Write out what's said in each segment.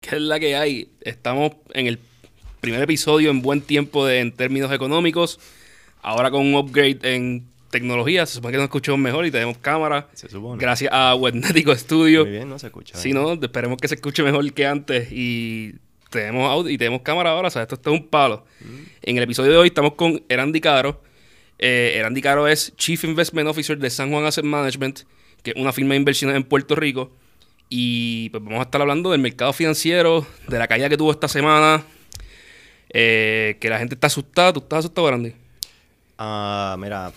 ¿Qué es la que hay? Estamos en el primer episodio en buen tiempo de, en términos económicos. Ahora con un upgrade en tecnología. Se supone que nos escuchamos mejor y tenemos cámara. Se supone. Gracias a Webnético Studio. Muy bien, no se escucha. Si no, esperemos que se escuche mejor que antes. Y tenemos audio y tenemos cámara ahora. O sea, esto está un palo. En el episodio de hoy estamos con Erandi Caro. Eh, Erandi Caro es Chief Investment Officer de San Juan Asset Management, que es una firma de inversiones en Puerto Rico. Y pues vamos a estar hablando del mercado financiero, de la caída que tuvo esta semana, eh, que la gente está asustada. ¿Tú estás asustado, Erandi? Ah, mira,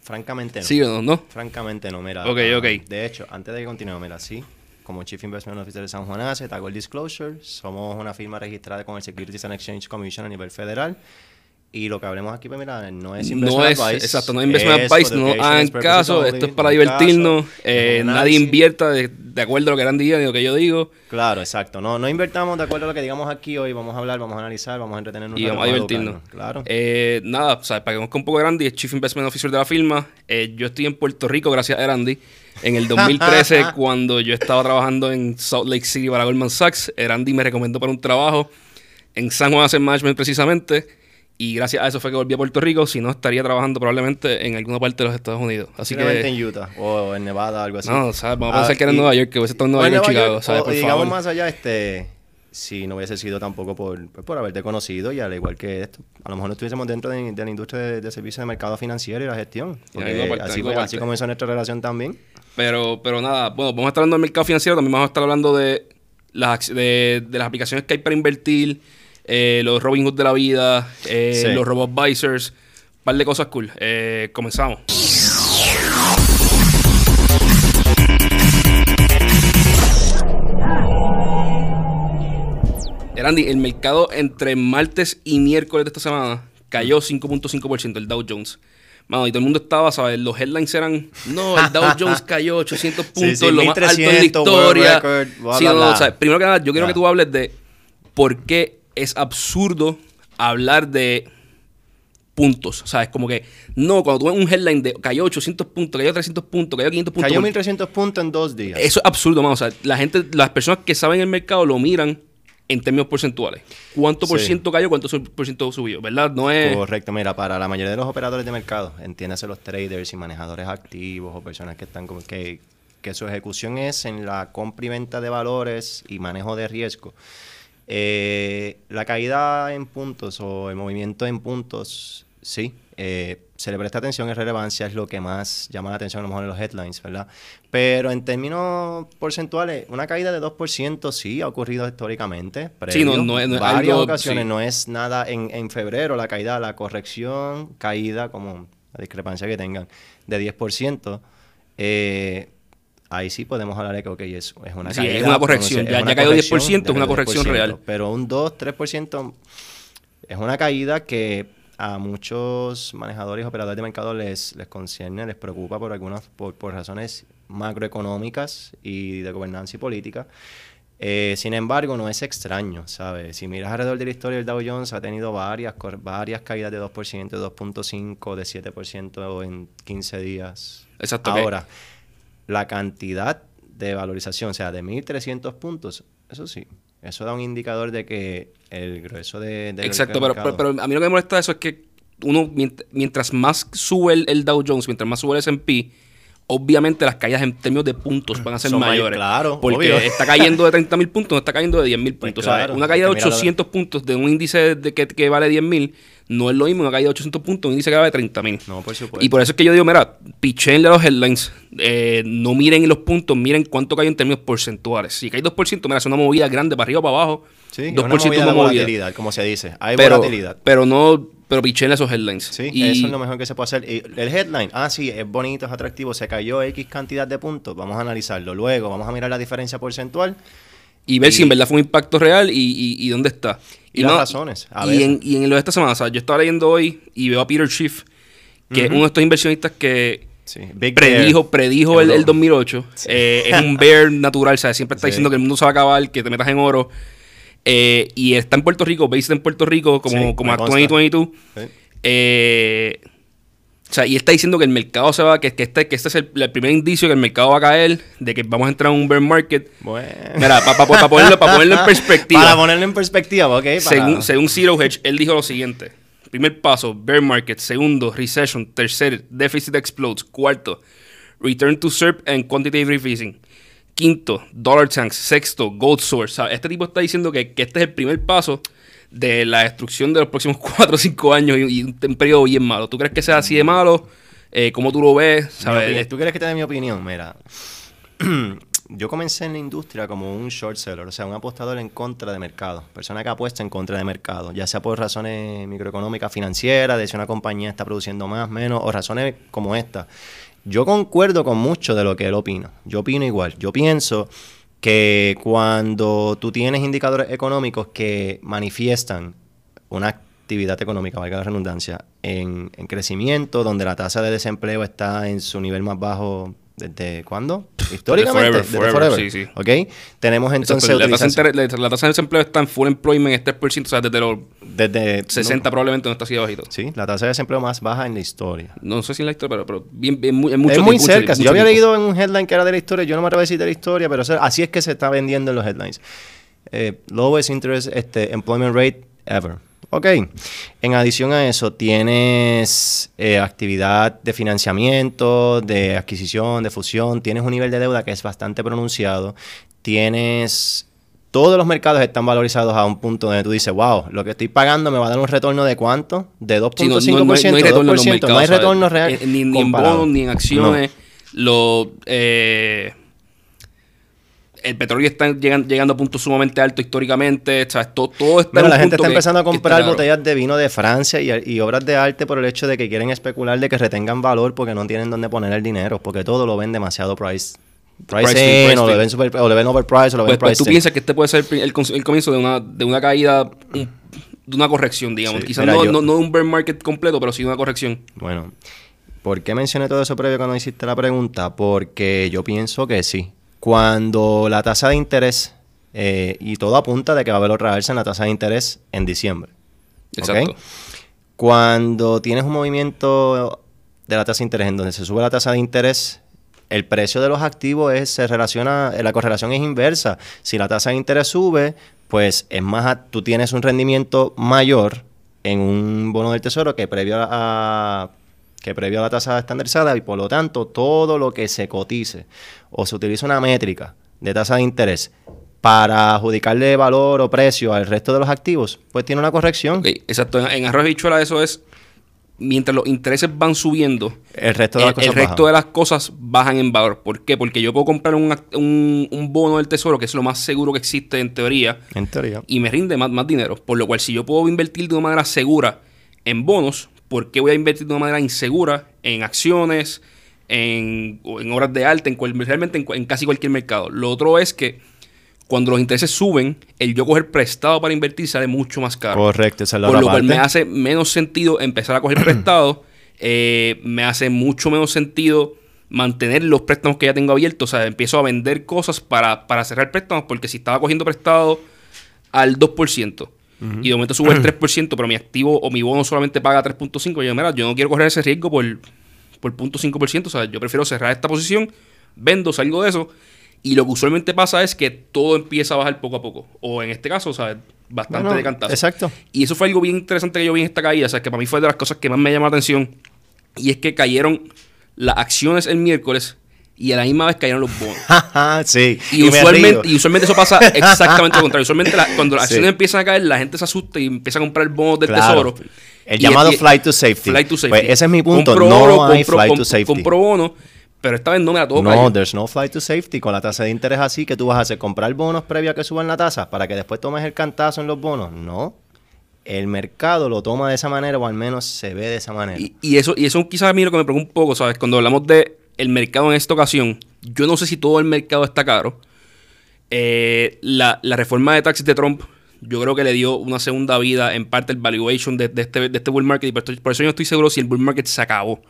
francamente no. ¿Sí o no? no? Francamente no, mira. Ok, ah, ok. De hecho, antes de que continúe, mira, sí. Como Chief Investment Officer de San Juan Asset, hago el disclosure. Somos una firma registrada con el Securities and Exchange Commission a nivel federal. Y lo que hablemos aquí, pues mira, no es No investment es, advice. exacto, no es investment es advice, no hagan caso, esto es para caso, divertirnos, eh, nadie invierta de, de acuerdo a lo que Erandi diga ni lo que yo digo, Claro, exacto. No, no invertamos de acuerdo a lo que digamos aquí hoy. Vamos a hablar, vamos a analizar, vamos a entretenernos. y vamos a divertirnos. educarnos. Claro. Eh, nada, o sea, para que conozca un poco de Erandi, es Chief Investment Officer de la firma. Eh, yo estoy en Puerto Rico gracias a Erandi. En el 2013, cuando yo estaba trabajando en Salt Lake City para Goldman Sachs, Erandi me recomendó para un trabajo en San Juan Asset Management precisamente. Y gracias a eso fue que volví a Puerto Rico. Si no, estaría trabajando probablemente en alguna parte de los Estados Unidos. Así que... en Utah o en Nevada, algo así. No, ¿sabes? Vamos a Ah, pensar que era en Nueva York, que hubiese estado en Nueva York Nueva Chicago, York, ¿sabes? o Por digamos favor. más allá, este, si no hubiese sido tampoco por, por haberte conocido y al igual que esto, a lo mejor no estuviésemos dentro de, de la industria de, de servicios de mercado financiero y la gestión. Porque así, fue- comenzó nuestra relación también. Pero, pero nada, bueno, vamos a estar hablando del mercado financiero, también vamos a estar hablando de las, de las aplicaciones que hay para invertir, eh, los Robinhood de la vida, eh, Sí. los RoboAdvisors, un par de cosas cool. Eh, comenzamos. Erandi, el mercado entre martes y miércoles de esta semana cayó 5.5%, el Dow Jones. Mano, y todo el mundo estaba, ¿sabes? Los headlines eran, no, el Dow Jones cayó 800 puntos, sí, lo más alto en la 1300, historia. record, bla, Sí, bla, no, no, bla. o sea, primero que nada, yo quiero que tú hables de por qué es absurdo hablar de puntos. O sea, es como que, no, cuando tú ves un headline de cayó 800 puntos, cayó 300 puntos, cayó 500 puntos. Cayó por- 1300 puntos en dos días. eso es absurdo, mano. O sea, la gente, las personas que saben el mercado lo miran en términos porcentuales. ¿Cuánto por Sí. ciento cayó, cuánto por ciento subió? ¿Verdad? No es... Correcto, mira, para la mayoría de los operadores de mercado, entiéndase los traders y manejadores activos o personas que están como que, que su ejecución es en la compra y venta de valores y manejo de riesgo. Eh, la caída en puntos o el movimiento en puntos, sí, eh, se le presta atención, es relevancia, es lo que más llama la atención a lo mejor en los headlines, ¿verdad? Pero en términos porcentuales, una caída de 2% sí ha ocurrido históricamente. Sí, no- previo, no es- no es varias algo- ocasiones, sí. no es nada en, en febrero, la caída, la corrección, caída, como la discrepancia que tengan, de 10%. eh, ahí sí podemos hablar de que ok, es, es una Sí, caída. es una corrección. es Ya- una ya cayó 10%, corrección, es una corrección 10%, real. Pero un 2, 3% es una caída que a muchos manejadores y operadores de mercado les, les concierne, les preocupa por algunas, por, por razones macroeconómicas y de gobernanza y política. Eh, sin embargo, no es extraño, ¿sabes? Si miras alrededor de la historia, el Dow Jones ha tenido varias, varias caídas de 2%, de 2.5%, de 7% en 15 días. Exacto, Ahora, la cantidad de valorización, o sea, de 1.300 puntos, eso sí, eso da un indicador de que el grueso de... del Exacto, pero, pero, pero a mí lo que me molesta de eso es que uno, mient- mientras más sube el, el Dow Jones, mientras más sube el S&P, obviamente las caídas en términos de puntos van a ser Son mayores. claro, Porque obvio. está cayendo de 30 mil puntos, no está cayendo de 10 mil Pues puntos. claro, Una caída de hay que mirarlo. 800 puntos de un índice de que, que vale 10 mil no es lo mismo una caída de 800 puntos de un índice que vale 30 mil. No, por supuesto. Y por eso es que yo digo, mira, pichenle a los headlines, eh, no miren los puntos, miren cuánto cae en términos porcentuales. Si cae 2%, mira, es una movida grande para arriba o para abajo. Sí, es 2% una movida de una movida. volatilidad, como se dice. Hay Pero, volatilidad. pero no, pero pichenle esos headlines. Sí, Y- eso es lo mejor que se puede hacer. Y el headline, ah, sí, es bonito, es atractivo, se cayó X cantidad de puntos, vamos a analizarlo. Luego vamos a mirar la diferencia porcentual y ver Y- si en verdad fue un impacto real y, y- y dónde está. Y las razones, a y, en, y en lo de esta semana, o sea, yo estaba leyendo hoy y veo a Peter Schiff, que es uno de estos inversionistas que Sí, predijo, predijo el, el Euro. 2008. Eh, es un bear natural, o sea, siempre está Sí. diciendo que el mundo se va a acabar, que te metas en oro. Eh, y está en Puerto Rico, based en Puerto Rico, como, Sí, como me a consta. 2022. Sí. Eh, O sea, y está diciendo que el mercado se va, que, que este, que este es el, el primer indicio que el mercado va a caer, de que vamos a entrar en un bear market. Bueno. Mira, para ponerlo, pa ponerlo en perspectiva. Para ponerlo en perspectiva, ok. para- Según, según Zero Hedge, él dijo lo siguiente. Primer paso, bear market. Segundo, recession. Tercer, deficit explodes. Cuarto, return to SERP and quantitative easing. Quinto, dollar tanks. Sexto, gold source. O sea, este tipo está diciendo que, que este es el primer paso de la destrucción de los próximos 4 o 5 años y, y un, periodo bien malo. ¿Tú crees que sea así de malo? Eh, ¿Cómo tú lo ves? ¿Sabes? ¿Tú quieres que te dé mi opinión? Mira, yo comencé en la industria como un short seller, o sea, un apostador en contra de mercado, persona que apuesta en contra de mercado, ya sea por razones microeconómicas, financieras, de si una compañía está produciendo más, menos, o razones como esta. Yo concuerdo con mucho de lo que él opina. Yo opino igual. Yo pienso que cuando tú tienes indicadores económicos que manifiestan una actividad económica, valga la redundancia, en, en crecimiento, donde la tasa de desempleo está en su nivel más bajo desde cuándo? Históricamente, forever, desde forever, forever, sí, sí. ¿ok? Tenemos entonces la, tasa de utilización- interés- la- la tasa de desempleo está en full employment en 3%, o sea, desde los desde 60 probablemente no está así bajito. Sí, la tasa de desempleo más baja en la historia. No sé si en la historia, pero, pero bien, bien, muy, en mucho es muy tiempo, cerca. yo mucho había tiempo. leído en un headline que era de la historia, yo no me atrevo a decir de la historia, pero así es que se está vendiendo en los headlines. Eh, lowest interest este, employment rate ever. Ok. En adición a eso, tienes eh, actividad de financiamiento, de adquisición, de fusión, tienes un nivel de deuda que es bastante pronunciado, tienes... Todos los mercados están valorizados a un punto donde tú dices, wow, lo que estoy pagando me va a dar un retorno de cuánto? De 2.5%, Sí, no, no- no hay- no hay retorno en los 2%, mercados, no hay retorno real. Eh, Ni, ni en bonos, ni en acciones. Lo, eh, el petróleo está llegan- llegando a puntos sumamente altos históricamente. ¿sabes? Todo, todo está un la gente está que- empezando a comprar botellas de vino de Francia y, y obras de arte por el hecho de que quieren especular de que retengan valor porque no tienen dónde poner el dinero, porque todo lo ven demasiado price. Price, Price in, price o, lo in. ven super, o lo ven overpriced o lo ven Pues, pues price tú piensas que este puede ser el, comienzo de una, de una caída, de una corrección, digamos. Sí, Quizás mira, no, yo- no, no un bear market completo, pero sí una corrección. Bueno, ¿por qué mencioné todo eso previo cuando hiciste la pregunta? Porque yo pienso que sí. Cuando la tasa de interés, eh, y todo apunta de que va a haber otra alza en la tasa de interés en diciembre. Exacto. Cuando tienes un movimiento de la tasa de interés en donde se sube la tasa de interés, el precio de los activos es, se relaciona, eh, la correlación es inversa. Si la tasa de interés sube, pues es más, a- tú tienes un rendimiento mayor en un bono del tesoro que previo a, a- que previo a la tasa estandarizada y por lo tanto todo lo que se cotice o se utiliza una métrica de tasa de interés para adjudicarle valor o precio al resto de los activos, pues tiene una corrección. Ok, exacto. En, en arroz y bichuela eso es, mientras los intereses van subiendo, El resto de el, las cosas el resto bajan. de las cosas bajan en valor. ¿Por qué? Porque yo puedo comprar un, un, un bono del tesoro, que es lo más seguro que existe en teoría, En teoría. y me rinde más, más dinero. Por lo cual, si yo puedo invertir de una manera segura en bonos, ¿por qué voy a invertir de una manera insegura en acciones, en, en obras de arte, en realmente en, en casi cualquier mercado? Lo otro es que cuando los intereses suben, el yo coger prestado para invertir sale mucho más caro. Correcto, esa es la Por lo cual me hace menos sentido empezar a coger prestado. eh, me hace mucho menos sentido mantener los préstamos que ya tengo abiertos. O sea, empiezo a vender cosas para, para cerrar préstamos. Porque si estaba cogiendo prestado al 2% y de momento sube el 3%, pero mi activo o mi bono solamente paga 3.5%, yo, mira, yo no quiero correr ese riesgo por, por 0.5%. O sea, yo prefiero cerrar esta posición, vendo, salgo de eso. Y lo que usualmente pasa es que todo empieza a bajar poco a poco. O en este caso, o sea, bastante Bueno, de cantazo. Exacto. Y eso fue algo bien interesante que yo vi en esta caída. O sea, que para mí fue de las cosas que más me llamó la atención. Y es que cayeron las acciones el miércoles y a la misma vez cayeron los bonos. sí. Y, me usualmente, y usualmente eso pasa exactamente lo contrario. Usualmente la- cuando las Sí. acciones empiezan a caer, la gente se asusta y empieza a comprar bonos del Claro. tesoro. El llamado y- flight to safety. Flight to safety. Pues ese es mi punto. Compro no oro, hay compro- flight to safety. Compro bonos, pero esta vez no me la todo no, there's no flight to safety. Con la tasa de interés así, que tú vas a hacer? ¿Comprar bonos previo a que suban la tasa para que después tomes el cantazo en los bonos? No. El mercado lo toma de esa manera o al menos se ve de esa manera. Y, y eso, y eso quizás a mí lo que me preocupa un poco, ¿sabes? Cuando hablamos de el mercado en esta ocasión, yo no sé si todo el mercado está caro. Eh, la, la reforma de taxis de Trump, yo creo que le dio una segunda vida en parte el valuation de, de este, de este bull market. Y por, esto- por eso yo no estoy seguro si el bull market se acabó.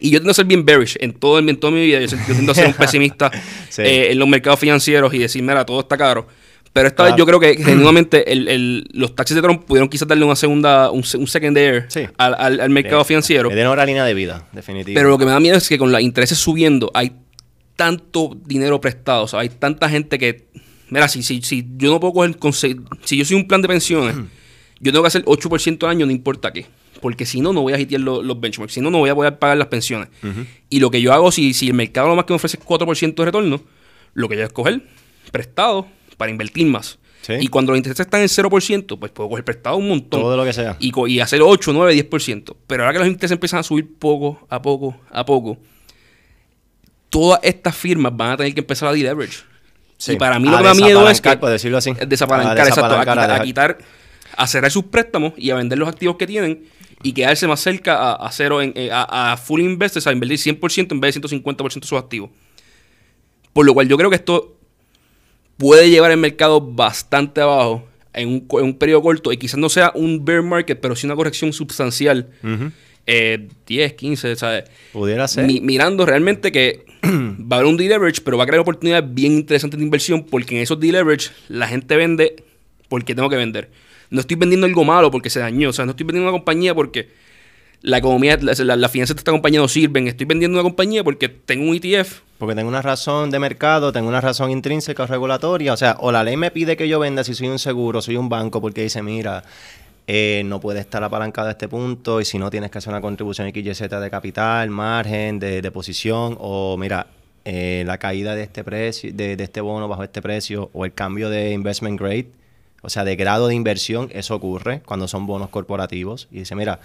Y yo tiendo a ser bien bearish en, todo, en toda mi vida. Yo, yo tiendo a ser un pesimista Sí. eh, en los mercados financieros y decir, mira, todo está caro. Pero esta vez yo creo que genuinamente el- el- los taxis de Trump pudieron quizás darle una segunda, un, un second air Sí. al, al- al mercado financiero. Le dieron otra línea de vida, definitivo. Pero lo que me da miedo es que con los intereses subiendo hay tanto dinero prestado. O sea, hay tanta gente que. Mira, si, si, si yo no puedo coger. Si yo soy un plan de pensiones, yo tengo que hacer 8% al año, no importa qué. Porque si no, no voy a hitear los, los benchmarks. Si no, no voy a poder pagar las pensiones. Y lo que yo hago, si, si el mercado lo más que me ofrece es 4% de retorno, lo que yo es coger prestado para invertir más. Sí. Y cuando los intereses están en 0%, pues puedo coger prestado un montón Todo lo que sea. y, y hacer 8, 9, 10%. Pero ahora que los intereses empiezan a subir poco a poco a poco, todas estas firmas van a tener que empezar a deleverage. Sí. Y para mí A lo que me da miedo es que desapalancar, por decirlo así. es desapalancar, A exacto, a, quitar, a dejar- quitar- a cerrar sus préstamos y a vender los activos que tienen y quedarse más cerca a, a cero, en, eh, a, a full investors, a invertir 100% en vez de 150% de sus activos. Por lo cual yo creo que esto puede llevar el mercado bastante abajo en un, co- en un periodo corto y quizás no sea un bear market, pero sí una corrección sustancial. Ujú. Eh, 10, 15, ¿sabes? Pudiera ser. Mi- mirando realmente que va a haber un deleverage, pero va a crear oportunidades bien interesantes de inversión porque en esos deleverage la gente vende porque tengo que vender. No estoy vendiendo algo malo porque se dañó. O sea, no estoy vendiendo una compañía porque la economía, la, la, las finanzas de esta compañía no sirven. Estoy vendiendo una compañía porque tengo un ETF. Porque tengo una razón de mercado, tengo una razón intrínseca o regulatoria. O sea, o la ley me pide que yo venda si soy un seguro, soy un banco, porque dice, mira, eh, no puede estar apalancado a este punto y si no tienes que hacer una contribución XYZ de capital, margen, de, de posición, o mira, eh, la caída de este precio, de, este bono bajo este precio, o el cambio de investment grade, o sea, de grado de inversión, eso ocurre cuando son bonos corporativos. Y dice, mira,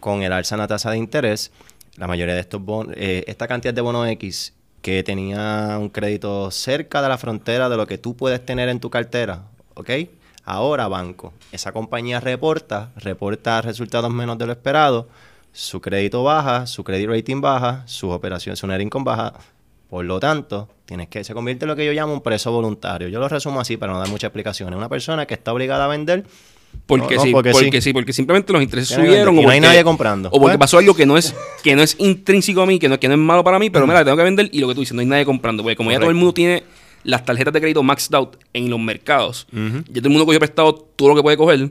con el alza en la tasa de interés, la mayoría de estos bonos, eh, esta cantidad de bonos X que tenía un crédito cerca de la frontera de lo que tú puedes tener en tu cartera, ¿ok? Ahora banco, esa compañía reporta, reporta resultados menos de lo esperado, su crédito baja, su credit rating baja, sus operaciones, su net income baja, por lo tanto, tienes que se convierte en lo que yo llamo un preso voluntario. Yo lo resumo así para no dar muchas explicaciones. Una persona que está obligada a vender Porque, No, no, sí, porque porque, sí. sí. porque simplemente los intereses Tiene que subieron. vender. O no hay nadie comprando. O porque Pues- pasó algo que no es que no es intrínseco a mí, que no, que no es malo para mí, pero mira, tengo que vender y lo que tú dices, no hay nadie comprando. Porque como ya todo el mundo tiene las tarjetas de crédito maxed out en los mercados, Ujú. ya todo el mundo cogió prestado todo lo que puede coger,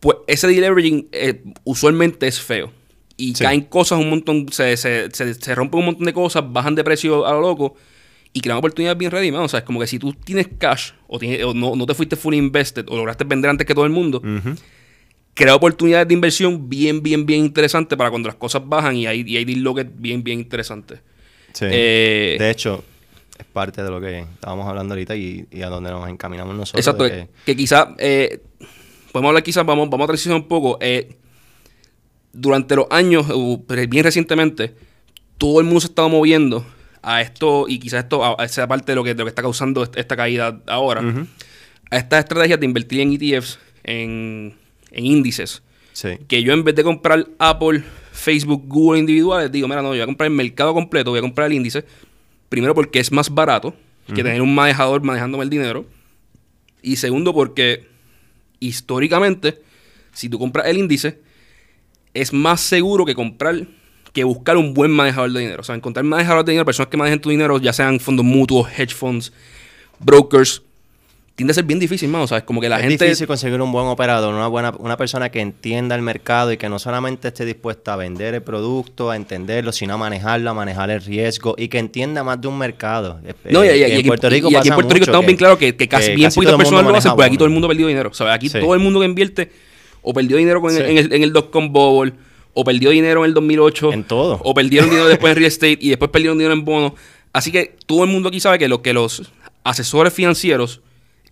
pues ese deleveraging eh, usualmente es feo. Y Sí. caen cosas un montón, se, se, se, se rompen un montón de cosas, bajan de precio a lo loco y crean oportunidades bien ready, man. O sea, es como que si tú tienes cash o, tienes- o no, no te fuiste fully invested o lograste vender antes que todo el mundo, Ujú. crea oportunidades de inversión bien, bien, bien interesantes para cuando las cosas bajan y hay, y hay bien, bien interesantes. Sí. Eh, de hecho, es parte de lo que estábamos hablando ahorita y, y a donde nos encaminamos nosotros. Exacto, que, que- quizás, eh, podemos hablar quizás, vamos, vamos a transicionar un poco. eh, durante los años, bien recientemente, todo el mundo se estaba moviendo a esto, y quizás esto, a, a esa parte de lo que, de lo que está causando est- esta caída ahora, a estas estrategias de invertir en ETFs, en, en índices. Sí. que yo en vez de comprar Apple, Facebook, Google individuales, digo, mira, no, yo voy a comprar el mercado completo, voy a comprar el índice. Primero porque es más barato que tener un manejador manejándome el dinero. Y segundo porque históricamente, si tú compras el índice, es más seguro que comprar, que buscar un buen manejador de dinero. O sea, encontrar manejadores de dinero, personas que manejen tu dinero, ya sean fondos mutuos, hedge funds, brokers, tiende a ser bien difícil, mano. O sea, es como que la es gente... difícil conseguir un buen operador, una buena, una persona que entienda el mercado y que no solamente esté dispuesta a vender el producto, a entenderlo, sino a manejarlo, a manejar el riesgo y que entienda más de un mercado. No, y, Eh, y- y en aquí, Puerto Rico y aquí en Puerto Rico estamos bien claros que, que casi que bien casi poquitas personas lo hacen, pues aquí todo el mundo perdió dinero. O sea, aquí Sí. todo el mundo que invierte o perdió dinero con el- Sí. en el, en el dot-com bubble, o perdió dinero en el 2008. En todo. O perdieron dinero después en real estate y después perdieron dinero en bonos. Así que todo el mundo aquí sabe que, lo, que los asesores financieros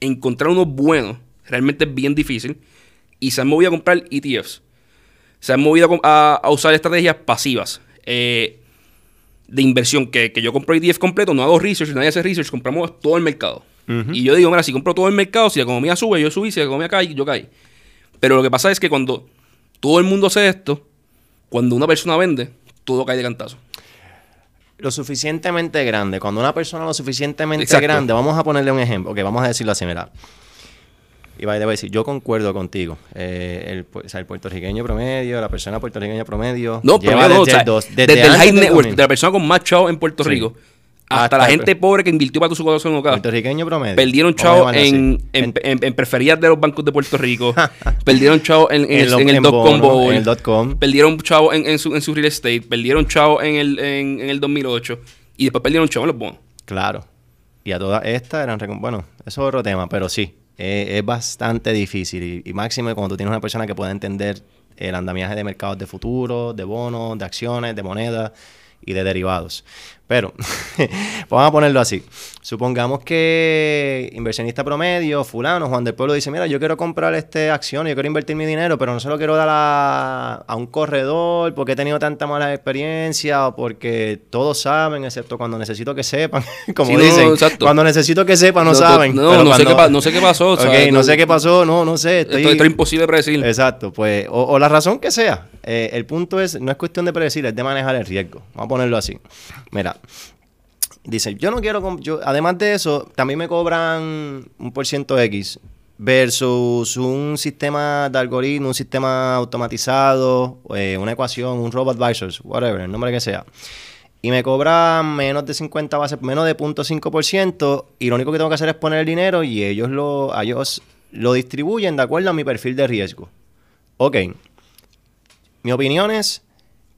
encontrar unos buenos realmente es bien difícil y se han movido a comprar ETFs. Se han movido a usar estrategias pasivas eh, de inversión. Que, que yo compro ETF completo, no hago research, nadie hace research, compramos todo el mercado. Y yo digo, mira, si compro todo el mercado, si la economía sube, yo subí, si la economía cae, yo caí. Pero lo que pasa es que cuando todo el mundo hace esto, cuando una persona vende, todo cae de cantazo. Lo suficientemente grande. Cuando una persona lo suficientemente Exacto. grande, vamos a ponerle un ejemplo. Ok, vamos a decirlo así, mira. Y va a decir, yo concuerdo contigo. Eh, el, o sea, el puertorriqueño promedio, la persona puertorriqueña promedio. No, pero no, o desde, sea, el dos- desde, el high del net worth, 2000. de la persona con más chavo en Puerto Sí. Rico, Hasta, la gente pobre que invirtió para tu corazón acá. Puertorriqueño promedio. Perdieron chavo en, en, en, preferidas de los bancos de Puerto Rico. perdieron chavo en, en, el, el dot-com Perdieron chavo en, su, en su real estate. Perdieron chavo en el, en, el 2008. Y después perdieron chavo en los bonos. Claro. Y a todas estas eran... Bueno, eso es otro tema, pero sí. es bastante difícil. Y, máximo cuando tú tienes una persona que pueda entender el andamiaje de mercados de futuro, de bonos, de acciones, de moneda y de derivados. Pero, vamos a ponerlo así. Supongamos que inversionista promedio, fulano, Juan del Pueblo, dice, mira, yo quiero comprar este acción, yo quiero invertir mi dinero, pero no se lo quiero dar a, un corredor porque he tenido tanta mala experiencia o porque todos saben, excepto cuando necesito que sepan. Como dicen, cuando necesito que sepan, no, saben. No, no, sé qué, no, sé qué, pasó. no sé qué pasó, no, no sé. Estoy, esto, es imposible predecir. Exacto, pues, o, la razón que sea. Eh, el punto es, no es cuestión de predecir, es de manejar el riesgo. Vamos a ponerlo así. Mira, dice, yo no quiero, yo, además de eso, también me cobran un por ciento X versus un sistema de algoritmo, un sistema automatizado, eh, una ecuación, un robot advisors, whatever, el nombre que sea. Y me cobran menos de 50 bases, menos de 0.5%, y lo único que tengo que hacer es poner el dinero y ellos lo, ellos lo distribuyen de acuerdo a mi perfil de riesgo. Ok. Mi opinión es,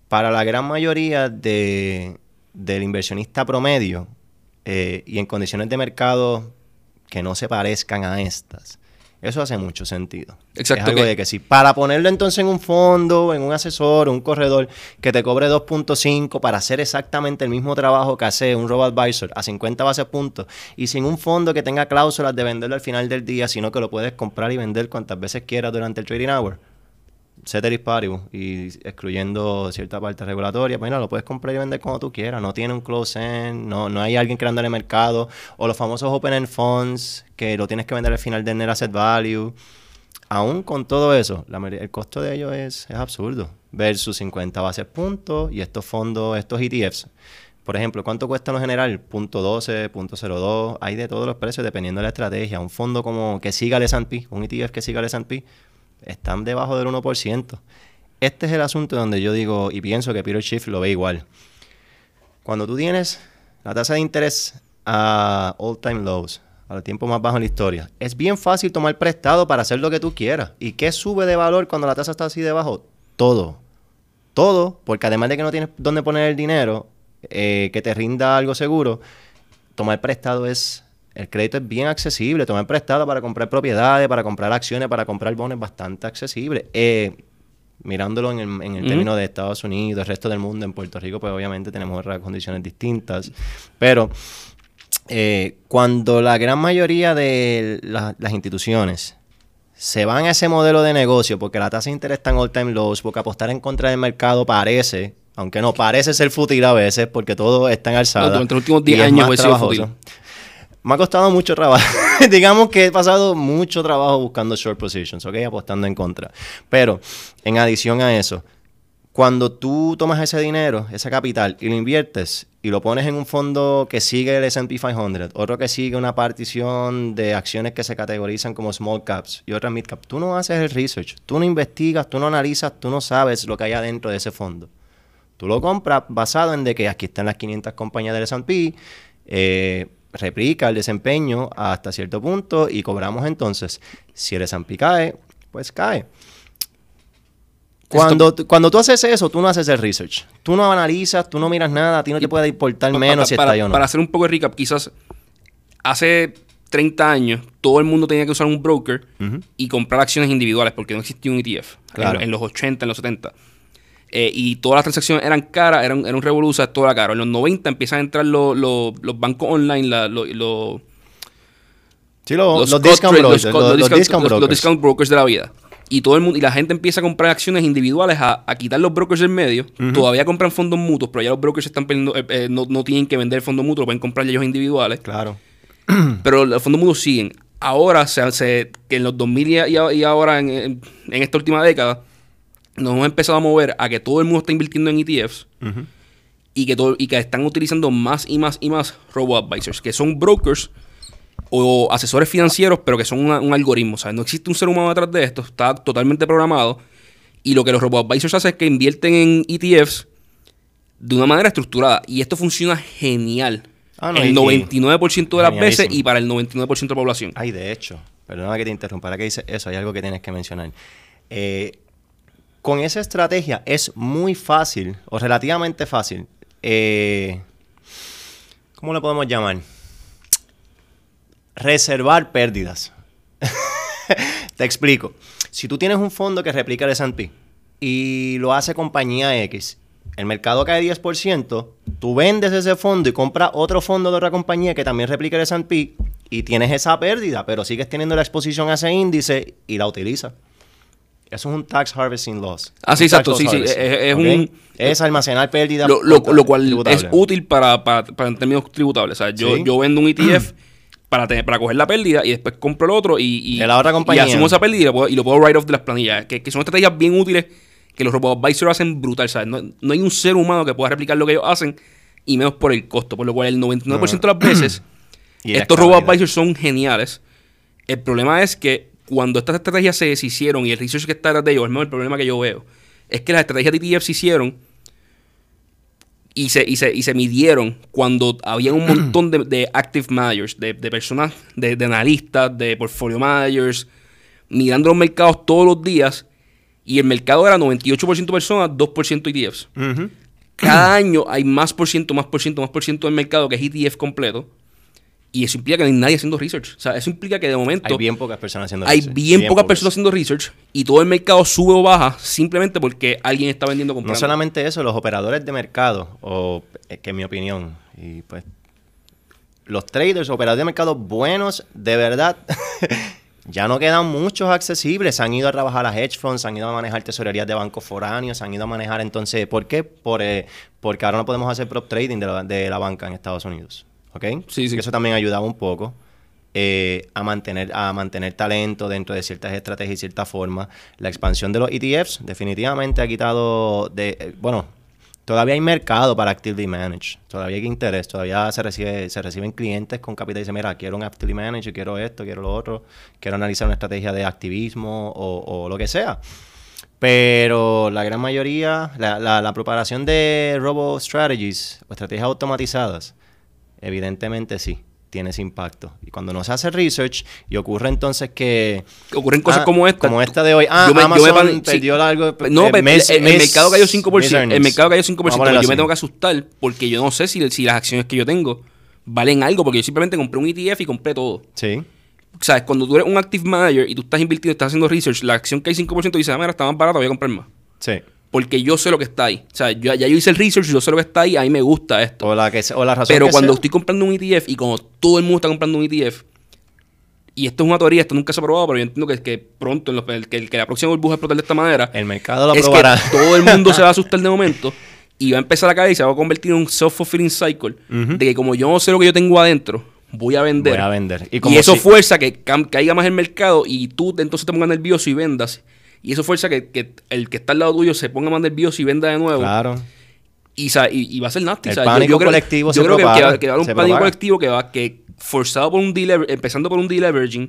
para la gran mayoría de, del inversionista promedio eh, y en condiciones de mercado que no se parezcan a estas. Eso hace mucho sentido. Exacto. Es algo de que si para ponerlo entonces en un fondo, en un asesor, un corredor que te cobre 2.5 para hacer exactamente el mismo trabajo que hace un robo advisor a 50 bases puntos y sin un fondo que tenga cláusulas de venderlo al final del día, sino que lo puedes comprar y vender cuantas veces quieras durante el trading hour ceteris paribus y excluyendo cierta parte regulatoria, pues mira, lo puedes comprar y vender como tú quieras. No tiene un close end, no, no hay alguien creando en el mercado. O los famosos open end funds que lo tienes que vender al final del net asset value. Aún con todo eso, el costo de ellos es, es absurdo. Versus 50 bases puntos y estos fondos, estos ETFs. Por ejemplo, ¿cuánto cuesta en lo general? Punto 12, punto 02. Hay de todos los precios dependiendo de la estrategia. Un fondo como que siga el S&P, un ETF que siga el S&P, están debajo del 1%. Este es el asunto donde yo digo y pienso que Peter Schiff lo ve igual. Cuando tú tienes la tasa de interés a all time lows, al tiempo más bajo en la historia, es bien fácil tomar prestado para hacer lo que tú quieras. ¿Y qué sube de valor cuando la tasa está así debajo? Todo. Todo, porque además de que no tienes dónde poner el dinero, eh, que te rinda algo seguro, tomar prestado es el crédito es bien accesible. Tomar prestado para comprar propiedades, para comprar acciones, para comprar bonos es bastante accesible. Eh, mirándolo en el, término de Estados Unidos, el resto del mundo, en Puerto Rico, pues obviamente tenemos otras condiciones distintas. Pero eh, cuando la gran mayoría de las instituciones se van a ese modelo de negocio porque la tasa de interés está en all time lows, porque apostar en contra del mercado parece, aunque no parece ser fútil a veces, porque todo está en alzada. durante los últimos 10 años ha sido fútil me ha costado mucho trabajo. Digamos que he pasado mucho trabajo buscando short positions, ¿ok? Apostando en contra. Pero, en adición a eso, cuando tú tomas ese dinero, ese capital, y lo inviertes y lo pones en un fondo que sigue el SP 500, otro que sigue una partición de acciones que se categorizan como small caps y otra mid caps, tú no haces el research, tú no investigas, tú no analizas, tú no sabes lo que hay adentro de ese fondo. Tú lo compras basado en de que aquí están las 500 compañías del S&P, eh, replica el desempeño hasta cierto punto y cobramos entonces. Si el S&P cae, pues cae. Cuando, cuando tú haces eso, tú no haces el research. Tú no analizas, tú no miras nada, a ti no te puede importar menos si está o no. Para hacer un poco de recap, quizás hace 30 años todo el mundo tenía que usar un broker y comprar acciones individuales porque no existía un ETF en, en, los 80, en los 70. Eh, y todas las transacciones eran caras, eran, era un revolución, todo era caro. En los 90 empiezan a entrar los, bancos online, los, los, discount brokers, de la vida. Y todo el mundo, y la gente empieza a comprar acciones individuales, a, quitar los brokers del medio. Todavía compran fondos mutuos, pero ya los brokers están perdiendo, eh, eh, no, tienen que vender fondos mutuos, pueden comprar ellos individuales. Claro. pero los fondos mutuos siguen. Ahora, se, se, que en los 2000 y, ahora, en, en esta última década, nos hemos empezado a mover a que todo el mundo está invirtiendo en ETFs y, que todo, y que están utilizando más y más y más robo-advisors, que son brokers o asesores financieros, pero que son un algoritmo. O no existe un ser humano detrás de esto, está totalmente programado. Y lo que los robo-advisors hacen es que invierten en ETFs de una manera estructurada. Y esto funciona genial. Ah, no, el y- 99% de las veces y para el 99% de la población. Ay, de hecho, perdona que te interrumpa, ahora que dices eso, hay algo que tienes que mencionar. Eh, con esa estrategia es muy fácil, o relativamente fácil, eh, ¿cómo le podemos llamar? Reservar pérdidas. te explico. Si tú tienes un fondo que replica el S&P y lo hace compañía X, el mercado cae 10%, tú vendes ese fondo y compras otro fondo de otra compañía que también replica el S&P y tienes esa pérdida, pero sigues teniendo la exposición a ese índice y la utilizas. Eso es un tax harvesting loss. Ah, sí, exacto, sí, sí, es- un- Es almacenar pérdidas. Lo, lo- lo cual es útil para, para, para en términos tributables. O sea, yo, Sí. yo vendo un ETF para, tener, para coger la pérdida y después compro el otro y, y, De la otra compañía. y asumo esa pérdida y lo puedo, y lo puedo write off de las planillas. Que, que son estrategias bien útiles que los robo-advisors hacen brutal. ¿sabes? No, no hay un ser humano que pueda replicar lo que ellos hacen y menos por el costo. Por lo cual el 99% de las veces estos robo-advisors son geniales. El problema es que cuando estas estrategias se deshicieron y el research que está detrás de ellos, menos el problema que yo veo, es que las estrategias de ETF se hicieron y se, y se, y se midieron cuando había un montón de, de active managers, de, de personas, de, de analistas, de portfolio managers, mirando los mercados todos los días y el mercado era 98% personas, 2% ETFs. Ujú. Cada año hay más por ciento, más por ciento, más por ciento del mercado que es ETF completo. Y eso implica que no hay nadie haciendo research. O sea, eso implica que de momento Hay bien pocas personas haciendo hay research, bien, pocas personas haciendo research y todo el mercado sube o baja simplemente porque alguien está vendiendo comprando. No solamente eso, los operadores de mercado, o eh, que en mi opinión, y pues los traders, operadores de mercado buenos, de verdad, ya no quedan muchos accesibles. Se han ido a trabajar a hedge funds, se han ido a manejar tesorerías de bancos foráneos, se han ido a manejar entonces, ¿por qué? Por, eh, porque ahora no podemos hacer prop trading de la, de la banca en Estados Unidos. ¿Ok? Sí, sí. Que Eso también ayudaba un poco. eh, a mantener a mantener talento dentro de ciertas estrategias y cierta forma. La expansión de los ETFs definitivamente ha quitado de eh, bueno, todavía hay mercado para actively manage, todavía hay interés, todavía se recibe se reciben clientes con capital y dicen, "Mira, quiero un actively manage, quiero esto, quiero lo otro, quiero analizar una estrategia de activismo o, o lo que sea." Pero la gran mayoría, la, la, la propagación de robo strategies o estrategias automatizadas, evidentemente sí, tiene ese impacto. Y cuando no se hace research y ocurre entonces que... Ocurren cosas Ah, como esta. Como esta de hoy. Ah, Yo me- yo me Amazon pan- sí. perdió algo. No, eh, el, mercado cayó 5%. miss El mercado cayó 5%. Vamos a pero ponerlo yo me tengo que asustar porque yo no sé si, si las acciones que yo tengo valen algo. Porque yo simplemente compré un ETF y compré todo. Sí. O sea, cuando tú eres un active manager y tú estás invirtiendo, estás haciendo research, la acción que hay 5% dice, ah, mira, está más barata, voy a comprar más. Sí. Porque yo sé lo que está ahí. O sea, yo, ya yo hice el research, yo sé lo que está ahí, a mí me gusta esto. O la, que, o la razón Pero que cuando sea. estoy comprando un ETF y como todo el mundo está comprando un ETF, y esto es una teoría, esto nunca se ha probado, pero yo entiendo que, que pronto, en los- que, que la próxima burbuja explotar de esta manera, El mercado lo es probará. que todo el mundo se va a asustar de momento y va a empezar a caer y se va a convertir en un self-fulfilling cycle de que como yo no sé lo que yo tengo adentro, voy a vender. Voy a vender. Y eso si- fuerza que caiga más el mercado y tú entonces te pongas nervioso y vendas. Y eso fuerza que, que el que está al lado tuyo se ponga más nervioso y venda de nuevo. Claro. Y, sa- y, y va a ser nasty. El pánico creo- colectivo yo se creo que- propaga, que, va- que va a haber se un pánico colectivo que va que forzado por un delever, empezando por un deleveraging,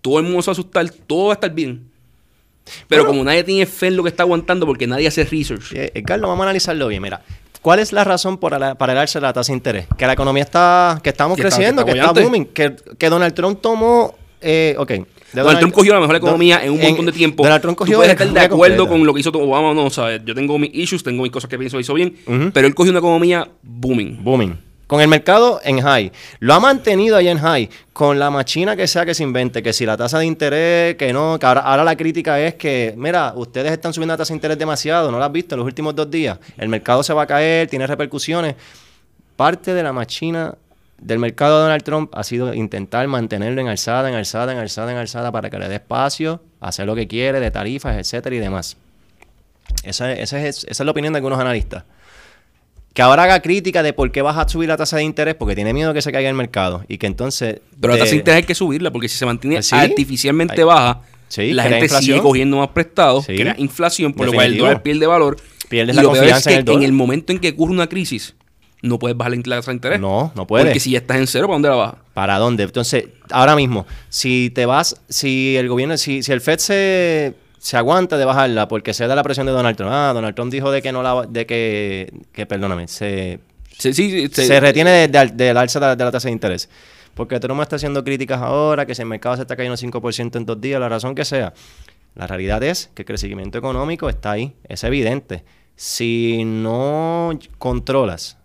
todo el mundo se va a asustar, todo va a estar bien. Pero Bueno. como nadie tiene fe en lo que está aguantando porque nadie hace research. Eh, eh, Carlos, vamos a analizarlo bien. Mira, ¿cuál es la razón por ala- para elevarse la tasa de interés? Que la economía está, que estamos Que creciendo, que que está está, bollante. booming, que, que Donald Trump tomó, eh, ok. Donald Trump cogió la mejor Don- economía en un montón de tiempo. Donald Trump Tú cogió puedes la estar de acuerdo completa. con lo que hizo Obama o no, ¿sabes? Yo tengo mis issues, tengo mis cosas que pienso que hizo bien, pero él cogió una economía booming. Booming. Con el mercado en high. Lo ha mantenido ahí en high. Con la machina que sea que se invente. Que si la tasa de interés, que no. Que ahora, ahora la crítica es que, mira, ustedes están subiendo la tasa de interés demasiado. No la has visto en los últimos dos días. El mercado se va a caer, tiene repercusiones. Parte de la machina del mercado de Donald Trump ha sido intentar mantenerlo en alzada, en alzada, en alzada, en alzada para que le dé espacio, hacer lo que quiere de tarifas, etcétera y demás. Esa, esa es, esa es la opinión de algunos analistas que ahora haga crítica de por qué vas a subir la tasa de interés porque tiene miedo que se caiga el mercado y que entonces Pero la tasa de interés hay que subirla porque si se mantiene Pues sí. artificialmente Hay- baja, Sí, la gente inflación. sigue cogiendo más prestados, Sí. crea inflación, por lo cual el dólar pierde valor. Pierdes y la lo peor es confianza que en el dólar. en el momento en que ocurre una crisis, no puedes bajar la tasa de interés. no no puede Porque si ya estás en cero, ¿para dónde la bajas? para dónde entonces ahora mismo si te vas si el gobierno si, si el Fed se se aguanta de bajarla porque se da la presión de Donald Trump ah Donald Trump dijo de que no la de que que perdóname se Sí, sí, sí, se, retiene del alza de, la tasa de interés. Porque me estás haciendo críticas ahora, que si el mercado se está cayendo 5% en dos días, la razón que sea. La realidad es que el crecimiento económico está ahí, es evidente. Si no controlas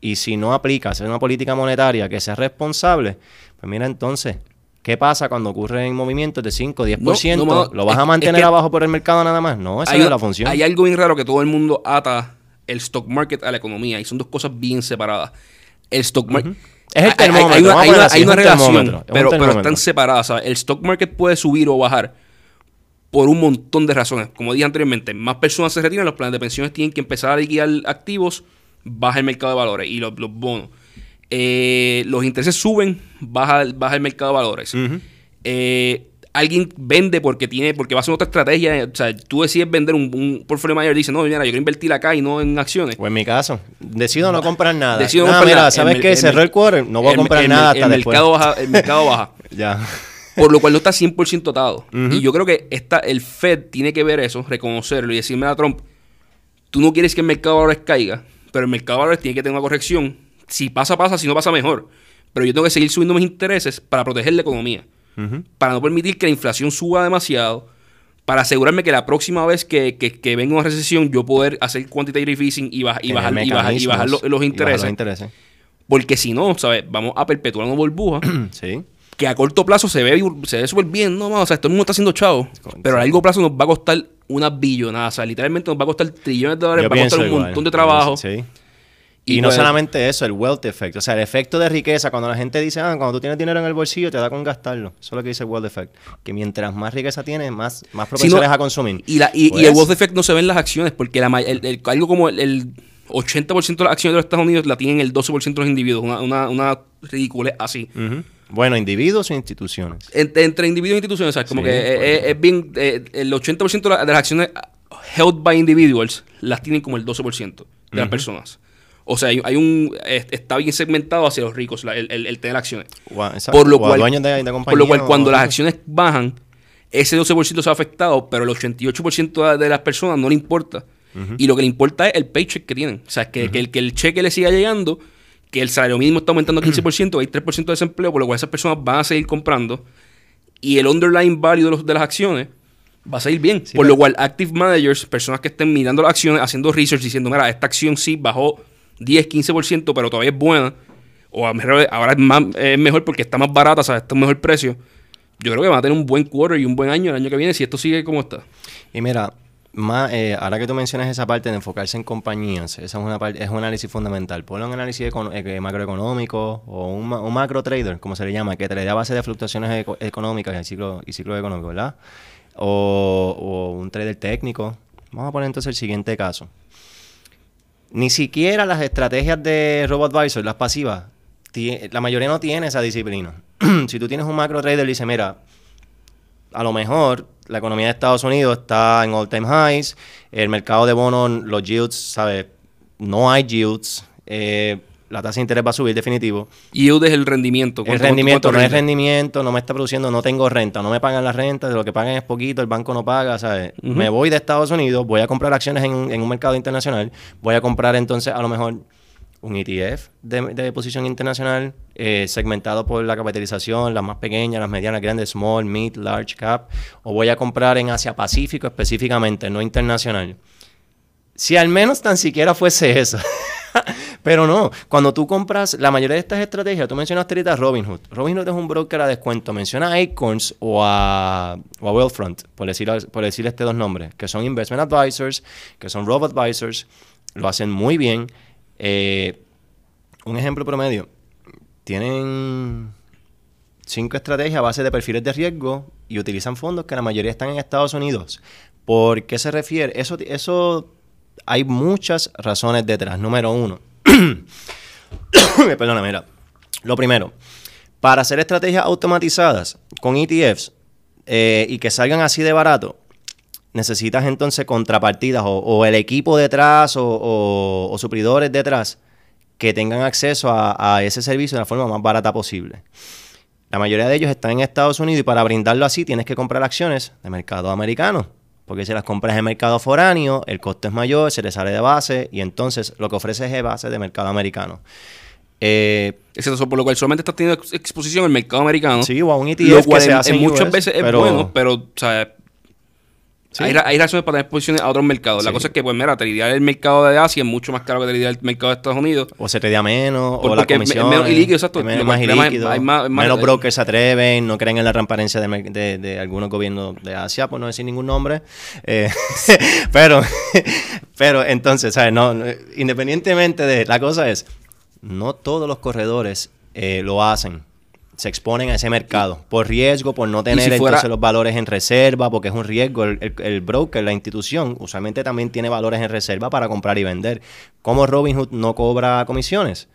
y si no aplicas una política monetaria que sea responsable, pues mira entonces, ¿qué pasa cuando ocurren movimientos de 5 o 10%? ¿Lo vas a mantener abajo por el mercado nada más? No, esa no es la función. Hay algo bien raro que todo el mundo ata el stock market a la economía y son dos cosas bien separadas. El stock market... Es el termómetro. Hay, una, relación, pero, pero, están separadas. El stock market puede subir o bajar por un montón de razones. Como dije anteriormente, más personas se retiran, los planes de pensiones tienen que empezar a liquidar activos, baja el mercado de valores y los, bonos. Eh, los intereses suben, baja, baja el mercado de valores. Eh, alguien vende porque tiene porque va a hacer otra estrategia. O sea, tú decides vender un, un portfolio mayor y dices, no, mira, yo quiero invertir acá y no en acciones. O en mi caso, decido no comprar nada. Decido no, comprar nada. ¿Sabes qué? Cerró el quarter, no voy a comprar nada hasta el Mercado baja, el mercado baja. ya por lo cual no está 100% atado. Y yo creo que esta, el Fed tiene que ver eso, reconocerlo y decirme a Trump, tú no quieres que el mercado de valores caiga, pero el mercado de valores tiene que tener una corrección. Si pasa, pasa, si no pasa, mejor. Pero yo tengo que seguir subiendo mis intereses para proteger la economía. Para no permitir que la inflación suba demasiado. Para asegurarme que la próxima vez que, que, venga una recesión, yo poder hacer quantitative easing y, y, bajar, y, bajar, y bajar los, intereses. los intereses. Porque si no, ¿sabes? Vamos a perpetuar una burbuja. sí que a corto plazo se ve se ve súper bien, no, o sea, todo el mundo está haciendo chavo, pero a largo plazo nos va a costar una billonada, o sea, literalmente nos va a costar trillones de dólares, va a costar un montón de trabajo. Sí. Y, no pues solamente eso, el wealth effect, o sea, el efecto de riqueza, cuando la gente dice, ah, cuando tú tienes dinero en el bolsillo, te da con gastarlo. Eso es lo que dice el wealth effect. Que mientras más riqueza tienes, más, más propenso a consumir. Y, la, y, el pues wealth effect no se ve en las acciones, porque la, algo como el, 80% de las acciones de los Estados Unidos la tienen el 12% de los individuos, una, una, una ridícula así. Bueno, individuos o instituciones. Entre, individuos e instituciones, ¿sabes? Como que es, bien. Eh, el 80% de, las acciones held by individuals las tienen como el 12% de las personas. O sea, hay, un está bien segmentado hacia los ricos el, el, tener acciones. por lo cual, por lo cual cuando las acciones bajan, ese 12% se ha afectado, pero el 88% de las personas no le importa. Y lo que le importa es el paycheck que tienen. O sea, que, que, el, que el cheque le siga llegando que el salario mínimo está aumentando 15%, hay 3% de desempleo, por lo cual esas personas van a seguir comprando y el underlying value de, los, de las acciones va a seguir bien. por lo cual, active managers, personas que estén mirando las acciones, haciendo research, diciendo, mira, esta acción sí bajó 10, 15%, pero todavía es buena, o ahora es, más, es mejor porque está más barata, o sea, está un mejor precio. Yo creo que van a tener un buen quarter y un buen año el año que viene si esto sigue como está. Y mira, eh, ahora que tú mencionas esa parte de enfocarse en compañías, esa es una es un análisis fundamental. Ponlo un análisis eh, macroeconómico o un, macro trader, como se le llama, que te le da base de fluctuaciones económicas y ciclo, y ciclo económico, ¿verdad? O, un trader técnico. Vamos a poner entonces el siguiente caso. Ni siquiera las estrategias de RoboAdvisor, las pasivas, la mayoría no tiene esa disciplina. si tú tienes un macro trader y dice, mira, a lo mejor la economía de Estados Unidos está en all time highs, el mercado de bonos, los yields, ¿sabes? No hay yields. Eh, la tasa de interés va a subir definitivo. Yield es el rendimiento. El rendimiento, no es rendimiento, no me está produciendo, no tengo renta, no me pagan la renta, de lo que pagan es poquito, el banco no paga, ¿sabes? Me voy de Estados Unidos, voy a comprar acciones en, en, un mercado internacional, voy a comprar entonces a lo mejor un ETF de, posición internacional eh, segmentado por la capitalización, las más pequeñas, las medianas, grandes, small, mid, large cap, o voy a comprar en Asia Pacífico específicamente, no internacional. Si al menos tan siquiera fuese eso. Pero no, cuando tú compras la mayoría de estas estrategias, tú mencionaste ahorita Robinhood. Robinhood es un broker a descuento. Menciona a Acorns o a, o a Wealthfront, por decir, por decir este dos nombres, que son Investment Advisors, que son Robo Advisors. Lo hacen muy bien eh, un ejemplo promedio. Tienen cinco estrategias a base de perfiles de riesgo y utilizan fondos que la mayoría están en Estados Unidos. ¿Por qué se refiere? Eso, eso hay muchas razones detrás. Número uno. Perdona, mira. Lo primero, para hacer estrategias automatizadas con ETFs eh, y que salgan así de barato, necesitas entonces contrapartidas o, el equipo detrás o, o, supridores detrás que tengan acceso a, ese servicio de la forma más barata posible. La mayoría de ellos están en Estados Unidos y para brindarlo así tienes que comprar acciones de mercado americano Porque si las compras en mercado foráneo, el costo es mayor, se le sale de base y entonces lo que ofrece es base de mercado americano. Eh, eso por lo cual solamente estás teniendo exposición en el mercado americano. Sí, o a un ETF lo cual que se hace muchas veces es bueno, pero, o sea, hay, razones para tener posiciones a otros mercados. La cosa es que, pues, mira, tradear el mercado de Asia es mucho más caro que tradear el mercado de Estados Unidos. O se tradea menos, o la comisión. Es menos ilíquido, exacto. Menos, más ilíquido. menos brokers se atreven, no creen en la transparencia de, de, algunos gobiernos de Asia, por no decir ningún nombre. Eh, pero, pero entonces, ¿sabes? No, independientemente de... La cosa es, no todos los corredores eh, lo hacen se exponen a ese mercado por riesgo, por no tener entonces los valores en reserva, porque es un riesgo. El, broker, la institución, usualmente también tiene valores en reserva para comprar y vender. ¿Cómo Robinhood no cobra comisiones?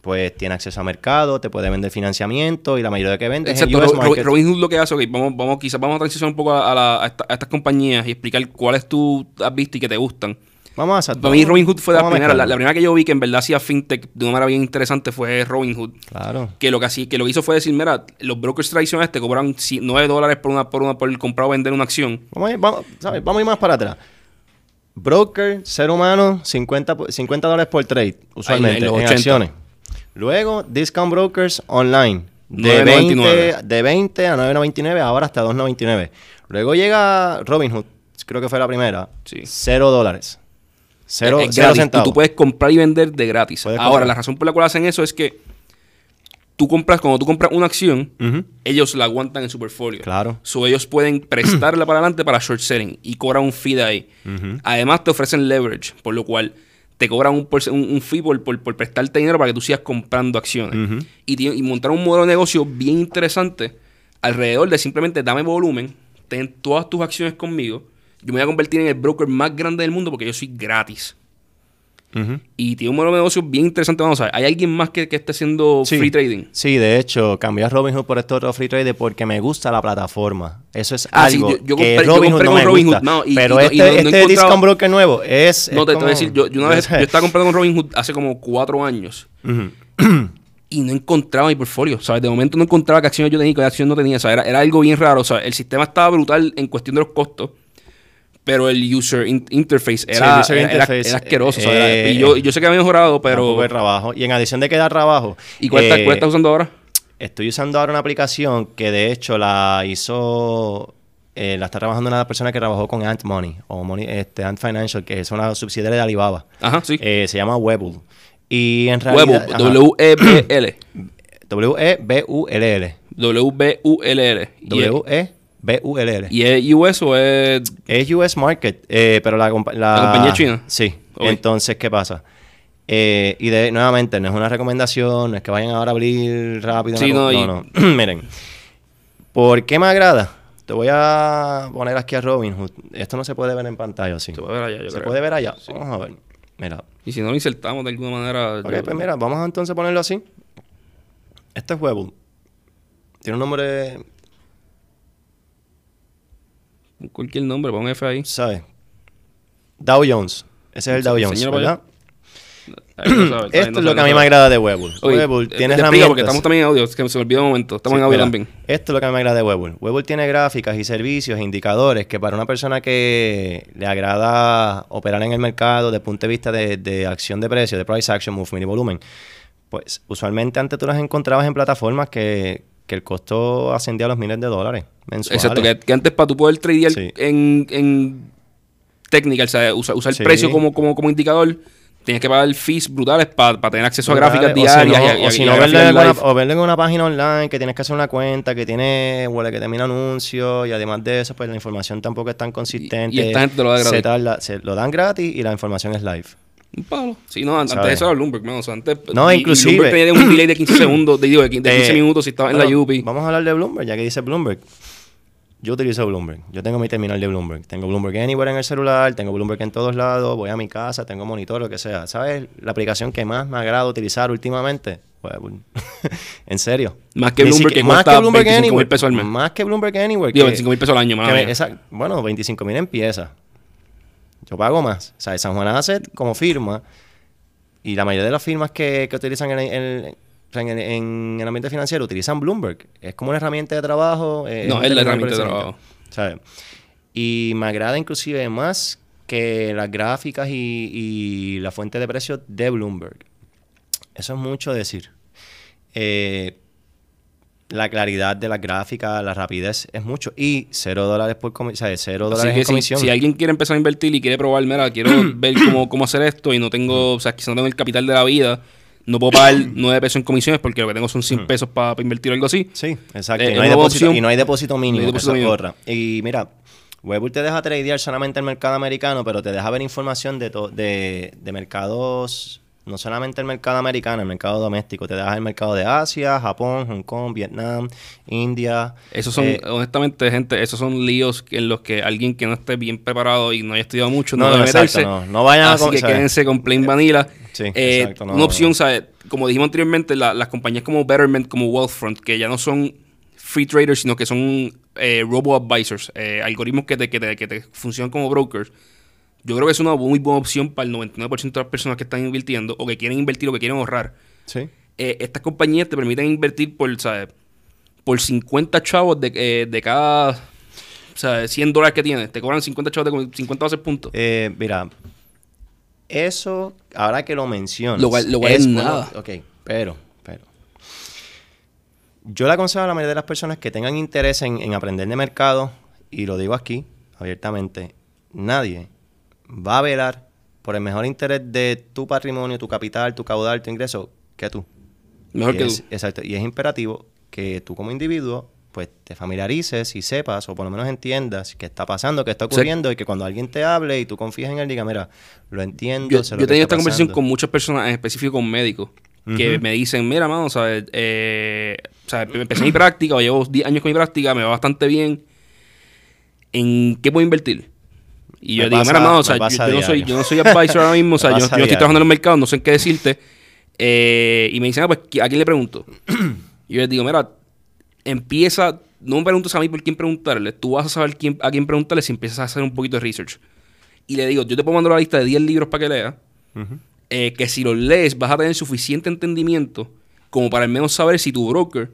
Pues tiene acceso a mercado, te puede vender financiamiento y la mayoría de que vende Exacto, es Robinhood lo que hace, vamos, vamos, quizás vamos a transicionar un poco a, a estas compañías y explicar cuáles tú has visto y que te gustan. Vamos a Para mí Robinhood fue la primera. La, primera que yo vi que en verdad hacía fintech de una manera bien interesante fue Robinhood. Claro. Que lo que, así, que lo hizo fue decir, mira, los brokers tradicionales te cobran 9 dólares por una, por una por comprar o vender una acción. Vamos a ir, vamos, vamos a ir más para atrás. Broker, ser humano, 50, 50 dólares por trade, usualmente, en, acciones. Luego, discount brokers online. De 20, de 20 a 9.99, ahora hasta 2.99. Luego llega Robinhood, creo que fue la primera. Sí. 0 dólares. Cero, centavos. Tú, puedes comprar y vender de gratis. Ahora, la razón por la cual hacen eso es que tú compras, cuando tú compras una acción, ellos la aguantan en su portfolio. Claro. So, ellos pueden prestarla para adelante para short selling y cobran un fee de ahí. Además, te ofrecen leverage, por lo cual te cobran un, un, fee por, por, prestarte dinero para que tú sigas comprando acciones. y, y montar un modelo de negocio bien interesante alrededor de simplemente dame volumen, ten todas tus acciones conmigo yo me voy a convertir en el broker más grande del mundo porque yo soy gratis. Y tiene un modelo de negocio bien interesante. Vamos a ver, ¿hay alguien más que, que esté haciendo free trading? Sí, de hecho, cambié a Robinhood por este otro free trading porque me gusta la plataforma. Eso es ah, algo yo, que Robinhood no me Robinhood, gusta. pero este, este discount broker nuevo es... No, te, voy a decir, yo, una vez yo estaba comprando con Robinhood hace como cuatro años. y no encontraba mi portfolio, ¿sabes? De momento no encontraba qué acciones yo tenía y qué acciones no tenía, Era, era algo bien raro, ¿sabes? El sistema estaba brutal en cuestión de los costos pero el user interface era, asqueroso. Eh, y yo, yo, sé que ha mejorado, pero... trabajo. Y en adición de que da trabajo... ¿Y cuál, eh, estás usando ahora? Estoy usando ahora una aplicación que de hecho la hizo... Eh, la está trabajando una persona que trabajó con Ant Money o Money, este, Ant Financial, que es una subsidiaria de Alibaba. Ajá, sí. se llama Webull. Y en realidad... W-E-B-L. W-E-B-U-L-L. W-B-U-L-L. W-E... B-U-L-L. ¿Y es US o es...? Es US Market, eh, pero la, la, compañía china. Sí. Entonces, ¿qué pasa? Eh, y de, nuevamente, no es una recomendación, no es que vayan ahora a abrir rápido. Sí, no, no, no. Miren, ¿por qué me agrada? Te voy a poner aquí a Robinhood. Esto no se puede ver en pantalla, sí. Se puede ver allá, yo ¿Se puede ver allá? Vamos a ver. Mira. Y si no lo insertamos de alguna manera... Ok, pues mira, vamos a entonces ponerlo así. Este es. Tiene un nombre cualquier nombre, pon F ahí. ¿Sabes? Dow Jones. Ese es el Dow Jones, ¿verdad? Esto es lo que a mí me agrada de Webull. Webull tiene herramientas. porque estamos también en audio, es que se me olvidó un momento. Estamos en audio también. Esto es lo que a mí me agrada de Webull. Webull tiene gráficas y servicios, e indicadores que para una persona que le agrada operar en el mercado desde el punto de vista de, de acción de precio, de price action, movement y volumen, pues usualmente antes tú las encontrabas en plataformas que, que el costo ascendía a los miles de dólares mensuales. Exacto, que, antes para tú poder tradear en, en técnica, o sea, usar, el precio como, como, como indicador, tienes que pagar fees brutales para tener acceso a gráficas diarias. O si no, o, verlo en una página online que tienes que hacer una cuenta, que tiene, huele que termina anuncios y además de eso, pues la información tampoco es tan consistente. Y, esta gente lo da gratis. Se, lo dan gratis y la información es live. Un palo. Sí, no, antes de eso era Bloomberg, o sea, antes, no, inclusive. Bloomberg tenía un delay de 15 segundos, de, digo, de 15 minutos si estaba en la UPI. Vamos a hablar de Bloomberg, ya que dice Bloomberg. Yo utilizo Bloomberg. Yo tengo mi terminal de Bloomberg. Tengo Bloomberg Anywhere en el celular, tengo Bloomberg en todos lados, voy a mi casa, tengo monitor, lo que sea. ¿Sabes la aplicación que más me agrada utilizar últimamente? Pues, en serio. Más que Bloomberg, que más que Bloomberg Anywhere. pesos al mes. Más que Bloomberg Anywhere. Digo, 25 mil pesos al año, más. bueno, 25 mil empieza. Yo pago más. O sea, San Juan Asset como firma y la mayoría de las firmas que, utilizan en, en, el ambiente financiero utilizan Bloomberg. Es como una herramienta de trabajo. Eh, no, es la herramienta de trabajo. ¿sabes? Y me agrada inclusive más que las gráficas y, y la fuente de precios de Bloomberg. Eso es mucho decir. Eh, la claridad de la gráfica, la rapidez es mucho. Y cero dólares por comisión. Cero Así dólares en si, comisión. si alguien quiere empezar a invertir y quiere probar, mira, quiero ver cómo, cómo hacer esto y no tengo, o sea, quizás no tengo el capital de la vida, no puedo pagar 9 pesos en comisiones porque lo que tengo son 100 pesos para invertir o algo así. Sí, exacto. Eh, y, no hay depósito, y no hay depósito mínimo. No hay depósito mínimo. Y mira, Webull te deja tradear solamente el mercado americano, pero te deja ver información de, de, de mercados, no solamente el mercado americano, el mercado doméstico. Te deja el mercado de Asia, Japón, Hong Kong, Vietnam, India. Esos son, Eh, honestamente, gente, esos son líos en los que alguien que no esté bien preparado y no haya estudiado mucho no, No, debe exacto, meterse. no. No vayan a Así com- que ¿sabes? quédense con plain vanilla. Sí, Eh, exacto, no, una opción. ¿sabes? Como dijimos anteriormente, la- las compañías como Betterment, como Wealthfront, que ya no son free traders, sino que son eh, robo-advisors, eh, algoritmos que te, que, te, que te funcionan como brokers. Yo creo que es una muy buena opción para el 99% de las personas que están invirtiendo o que quieren invertir o que quieren ahorrar. Sí. Eh, estas compañías te permiten invertir por, ¿sabes? por 50 chavos de, eh, de cada o sea, 100 dólares que tienes. Te cobran 50 chavos de 50 bases puntos. Eh, mira, eso, ahora que lo mencionas. Lo cual- lo cual es nada. ok, pero, pero. Yo le aconsejo a la mayoría de las personas que tengan interés en, en aprender de mercado, y lo digo aquí abiertamente, nadie va a velar por el mejor interés de tu patrimonio, tu capital, tu caudal, tu ingreso, que tú. Mejor Y que es- tú. Exacto. Y es imperativo que tú como individuo pues te familiarices y sepas o por lo menos entiendas qué está pasando, qué está ocurriendo y que cuando alguien te hable y tú confíes en él diga, mira, lo entiendo, Yo, sé yo lo he que tenido esta conversación pasando". con muchas personas, en específico con médicos, que me dicen, mira, mano, ¿sabes? Eh, o sea, empecé mi práctica, o llevo 10 años con mi práctica, me va bastante bien. ¿En qué puedo invertir? Y yo Me digo, pasa- mira, mano, o sea, yo, no soy, yo no soy advisor ahora mismo, o sea, yo, no estoy trabajando en el mercado, no sé en qué decirte. Eh, y me dicen, ah, pues, ¿a quién le pregunto? y yo les digo, mira, empieza, no me preguntes a mí por quién preguntarle, tú vas a saber quién, a quién preguntarle si empiezas a hacer un poquito de research. Y le digo, yo te puedo mandar la lista de 10 libros para que leas, eh, que si los lees vas a tener suficiente entendimiento como para al menos saber si tu broker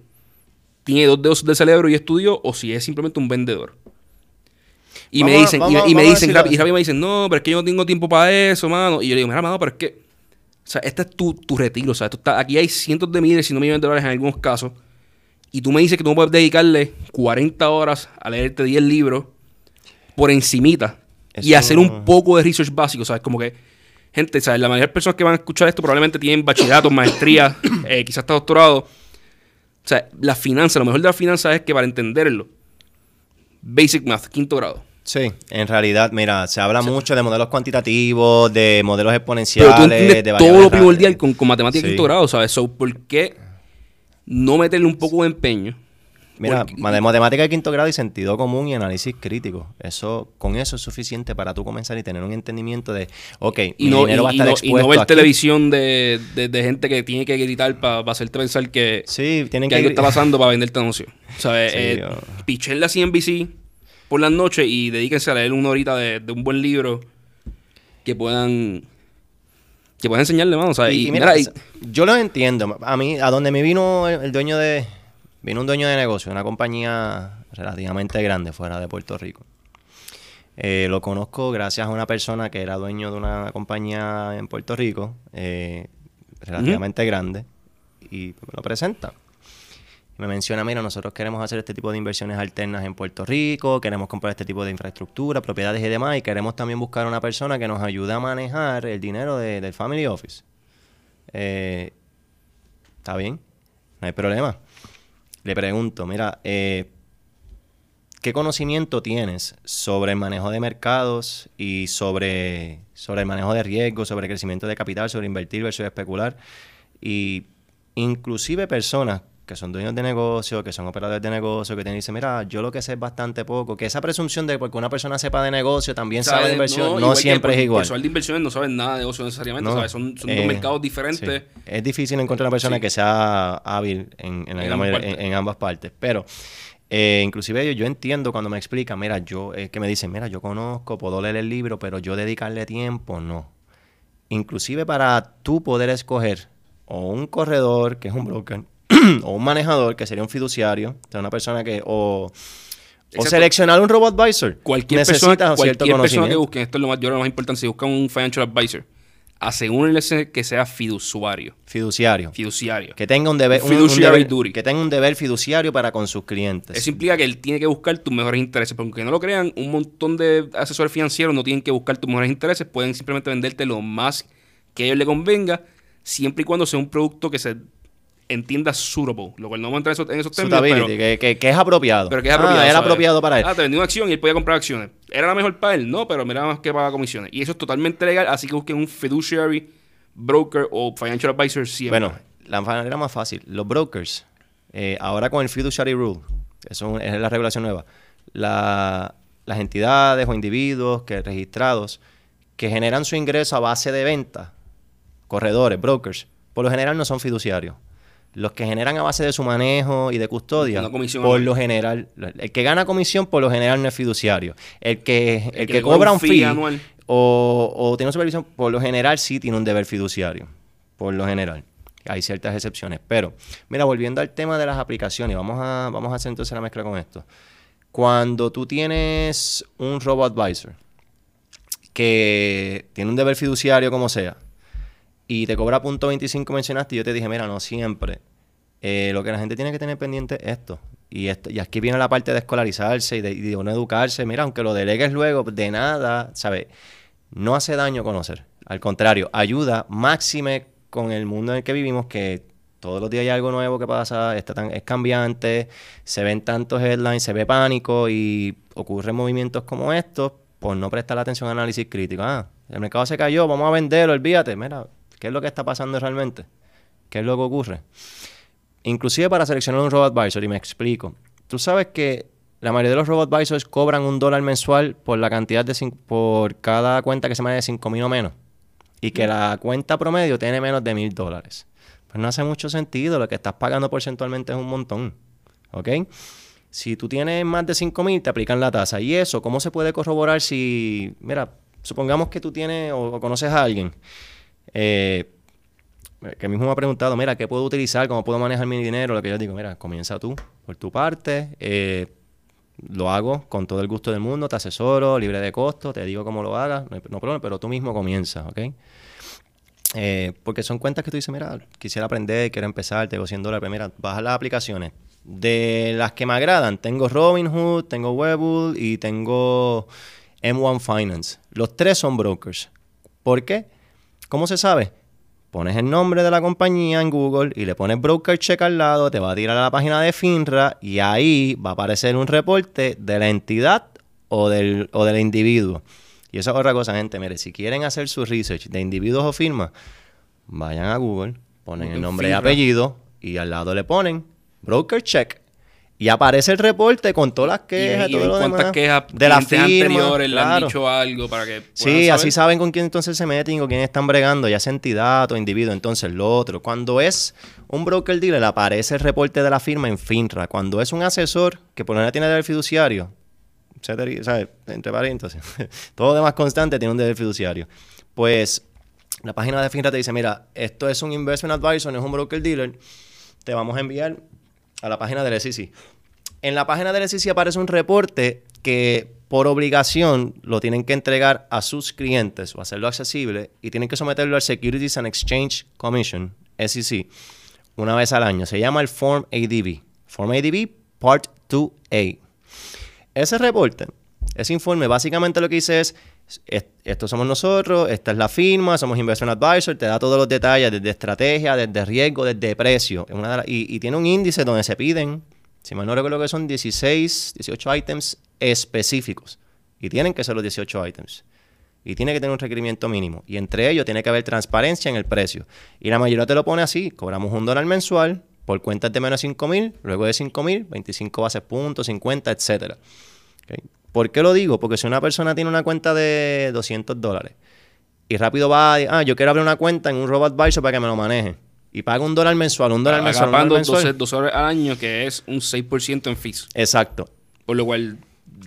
tiene dos dedos de cerebro y estudió o si es simplemente un vendedor. Y me Vamos dicen, y- vamos a- y, me a dicen, y rápido me dicen, no, pero es que yo no tengo tiempo para eso, mano. Y yo le digo, mira, mano, pero es que, o sea, este es tu, tu retiro, o sea, esto está, aquí hay cientos de miles, si no millones de dólares en algunos casos. Y tú me dices que tú no puedes dedicarle 40 horas a leerte 10 libros por encimita y hacer un poco de research básico, ¿sabes? Como que, gente, ¿sabes? La mayoría de personas que van a escuchar esto probablemente tienen bachillerato, maestría, eh, quizás hasta doctorado. O sea, la finanza, lo mejor de la finanza es que para entenderlo, basic math, quinto grado. Sí, en realidad, mira, se habla mucho de modelos cuantitativos, de modelos Pero exponenciales, tú entiendes de todo lo primordial con, con matemática Sí. quinto grado, ¿sabes? So, ¿por qué no meterle un poco de empeño? Mira, Porque- matemática de quinto grado y sentido común y análisis crítico. Eso, con eso es suficiente para tú comenzar y tener un entendimiento de, ok, y mi no, dinero y- va a y estar no- y expuesto no ver aquí. televisión de, de- de gente que tiene que gritar para hacerte pensar que, Sí, tienen que que... algo está pasando para venderte anuncio. ¿Sabes? Sí, eh, yo- por las noches y dedíquense a leer una horita de, de un buen libro que puedan que puedan enseñarle, mano. ¿sabes? Y, Y, y mira, mira, y- s- yo lo entiendo. A mí, a donde me vino el, el dueño de... Vino un dueño de negocio, una compañía relativamente grande fuera de Puerto Rico. Eh, lo conozco gracias a una persona que era dueño de una compañía en Puerto Rico, eh, relativamente grande, y me lo presenta. Me menciona, mira, nosotros queremos hacer este tipo de inversiones alternas en Puerto Rico, queremos comprar este tipo de infraestructura, propiedades y demás, y queremos también buscar una persona que nos ayude a manejar el dinero de- del Family Office. Eh, Está bien, no hay problema. Le pregunto, mira, eh, ¿qué conocimiento tienes sobre el manejo de mercados y sobre, sobre el manejo de riesgos, sobre el crecimiento de capital, sobre invertir versus especular? Y inclusive personas que son dueños de negocio, que son operadores de negocio, que te dicen, mira, yo lo que sé es bastante poco, que esa presunción de porque una persona sepa de negocio también sabe de inversión, no, siempre por- es igual. Personal de inversiones no saben nada de negocio necesariamente, No, ¿sabes? Son, son eh, dos mercados diferentes. sí. Es difícil encontrar una persona Sí. que sea hábil en, ambas partes. en- en ambas partes. Pero eh, inclusive yo, yo entiendo cuando me explican, mira, yo, es que me dicen, mira, yo conozco, puedo leer el libro, pero yo dedicarle tiempo, no. Inclusive para tú poder escoger o un corredor, que es un broker, o un manejador, que sería un fiduciario, o sea, una persona que, o, O seleccionar un robot advisor. Cualquier persona, cualquier persona que busque, esto es lo más, yo lo más importante, si buscan un financial advisor, asegúrense que sea fiduciario. Fiduciario. Fiduciario. Que tenga un deber, fiduciario que tenga un deber fiduciario para con sus clientes. Eso implica que él tiene que buscar tus mejores intereses. Porque aunque no lo crean, un montón de asesores financieros no tienen que buscar tus mejores intereses. Pueden simplemente venderte lo más que a ellos les convenga, siempre y cuando sea un producto que se entienda suitable, lo cual no vamos a entrar en esos, términos. Pero, que, que, es apropiado. Pero que es apropiado. Ah, era apropiado para él. Ah, te vendió una acción y él podía comprar acciones. ¿Era la mejor para él? No, pero mira más que paga comisiones. Y eso es totalmente legal, así que busquen un fiduciary, broker o financial advisor siempre. Bueno, la manera más fácil. Los brokers, eh, ahora con el fiduciary rule, eso es la regulación nueva, las entidades o individuos que registrados que generan su ingreso a base de venta, corredores, brokers, por lo general no son fiduciarios. Los que generan a base de su manejo y de custodia, por lo general, el que gana comisión por lo general no es fiduciario. El que, el, que, cobra un fee, anual. O, o, tiene supervisión, por lo general sí tiene un deber fiduciario. Por lo general. Hay ciertas excepciones. Pero, mira, volviendo al tema de las aplicaciones, vamos a, vamos a hacer entonces la mezcla con esto. Cuando tú tienes un robot advisor que tiene un deber fiduciario como sea, y te cobra punto 25 mencionaste y yo te dije, mira, no siempre. Eh, lo que la gente tiene que tener pendiente es esto. Y, esto, y aquí viene la parte de escolarizarse y de, y uno educarse. Mira, aunque lo delegues luego, de nada, ¿sabes? No hace daño conocer. Al contrario, ayuda máxime con el mundo en el que vivimos, que todos los días hay algo nuevo que pasa, está tan, es cambiante, se ven tantos headlines, se ve pánico y ocurren movimientos como estos por no prestar atención al análisis crítico. Ah, el mercado se cayó, vamos a venderlo, olvídate. Mira, ¿Qué es lo que está pasando realmente? ¿Qué es lo que ocurre? Inclusive para seleccionar un robot advisor, y me explico. Tú sabes que la mayoría de los robot advisors cobran un dólar mensual por la cantidad de por cada cuenta que se maneja de 5 mil o menos. Y que la cuenta promedio tiene menos de mil dólares. Pues no hace mucho sentido. Lo que estás pagando porcentualmente es un montón. ¿Ok? Si tú tienes más de 5 mil, te aplican la tasa. ¿Y eso cómo se puede corroborar si, mira, supongamos que tú tienes o conoces a alguien eh, que mismo me ha preguntado, mira, ¿qué puedo utilizar? ¿Cómo puedo manejar mi dinero? Lo que yo digo, mira, comienza tú por tu parte. Eh, lo hago con todo el gusto del mundo, te asesoro, libre de costo, te digo cómo lo hagas, no, pero tú mismo comienza, ¿ok? Eh, porque son cuentas que tú dices, mira, quisiera aprender, quiero empezar, tengo 100 dólares, mira, baja las aplicaciones. De las que me agradan, tengo Robinhood, tengo Webul y tengo M1 Finance. Los tres son brokers. ¿Por qué? ¿Cómo se sabe? Pones el nombre de la compañía en Google y le pones broker check al lado, te va a tirar a la página de FINRA y ahí va a aparecer un reporte de la entidad o del, o del individuo. Y esa es otra cosa, gente. Mire, si quieren hacer su research de individuos o firmas, vayan a Google, ponen el nombre y apellido y al lado le ponen broker check y aparece el reporte con todas las quejas, y, todo lo cuántas quejas de las anteriores le han dicho algo para que Sí, así saben con quién entonces se meten, con quién están bregando, ya sea entidad o individuo. Entonces, lo otro, cuando es un broker dealer, aparece el reporte de la firma en FINRA. Cuando es un asesor, que por lo menos tiene deber fiduciario, ¿sabes? Entre paréntesis, todo demás constante tiene un deber fiduciario. Pues la página de FINRA te dice, mira, esto es un investment advisor, no es un broker dealer, te vamos a enviar a la página del SEC. En la página del SEC aparece un reporte que por obligación lo tienen que entregar a sus clientes o hacerlo accesible y tienen que someterlo al Securities and Exchange Commission, SEC, una vez al año. Se llama el Form ADB. Form ADB Part 2A. Ese reporte, ese informe, básicamente lo que dice es, esto somos nosotros, esta es la firma, somos Investment Advisor, te da todos los detalles desde estrategia, desde riesgo, desde precio. y, tiene un índice donde se piden, si mal no recuerdo que son 16, 18 items específicos. Y tienen que ser los 18 items. Y tiene que tener un requerimiento mínimo. Y entre ellos tiene que haber transparencia en el precio. Y la mayoría te lo pone así. Cobramos un dólar mensual por cuentas de menos de 5 mil, luego de 5 mil, 25 bases puntos, 50, etcétera. ¿Por qué lo digo? Porque si una persona tiene una cuenta de 200 dólares y rápido va, ah, yo quiero abrir una cuenta en un robot advisor para que me lo maneje. Y paga un dólar mensual, un dólar mensual. Pagando 12, dólares al año, que es un 6% en fees. Exacto. Por lo cual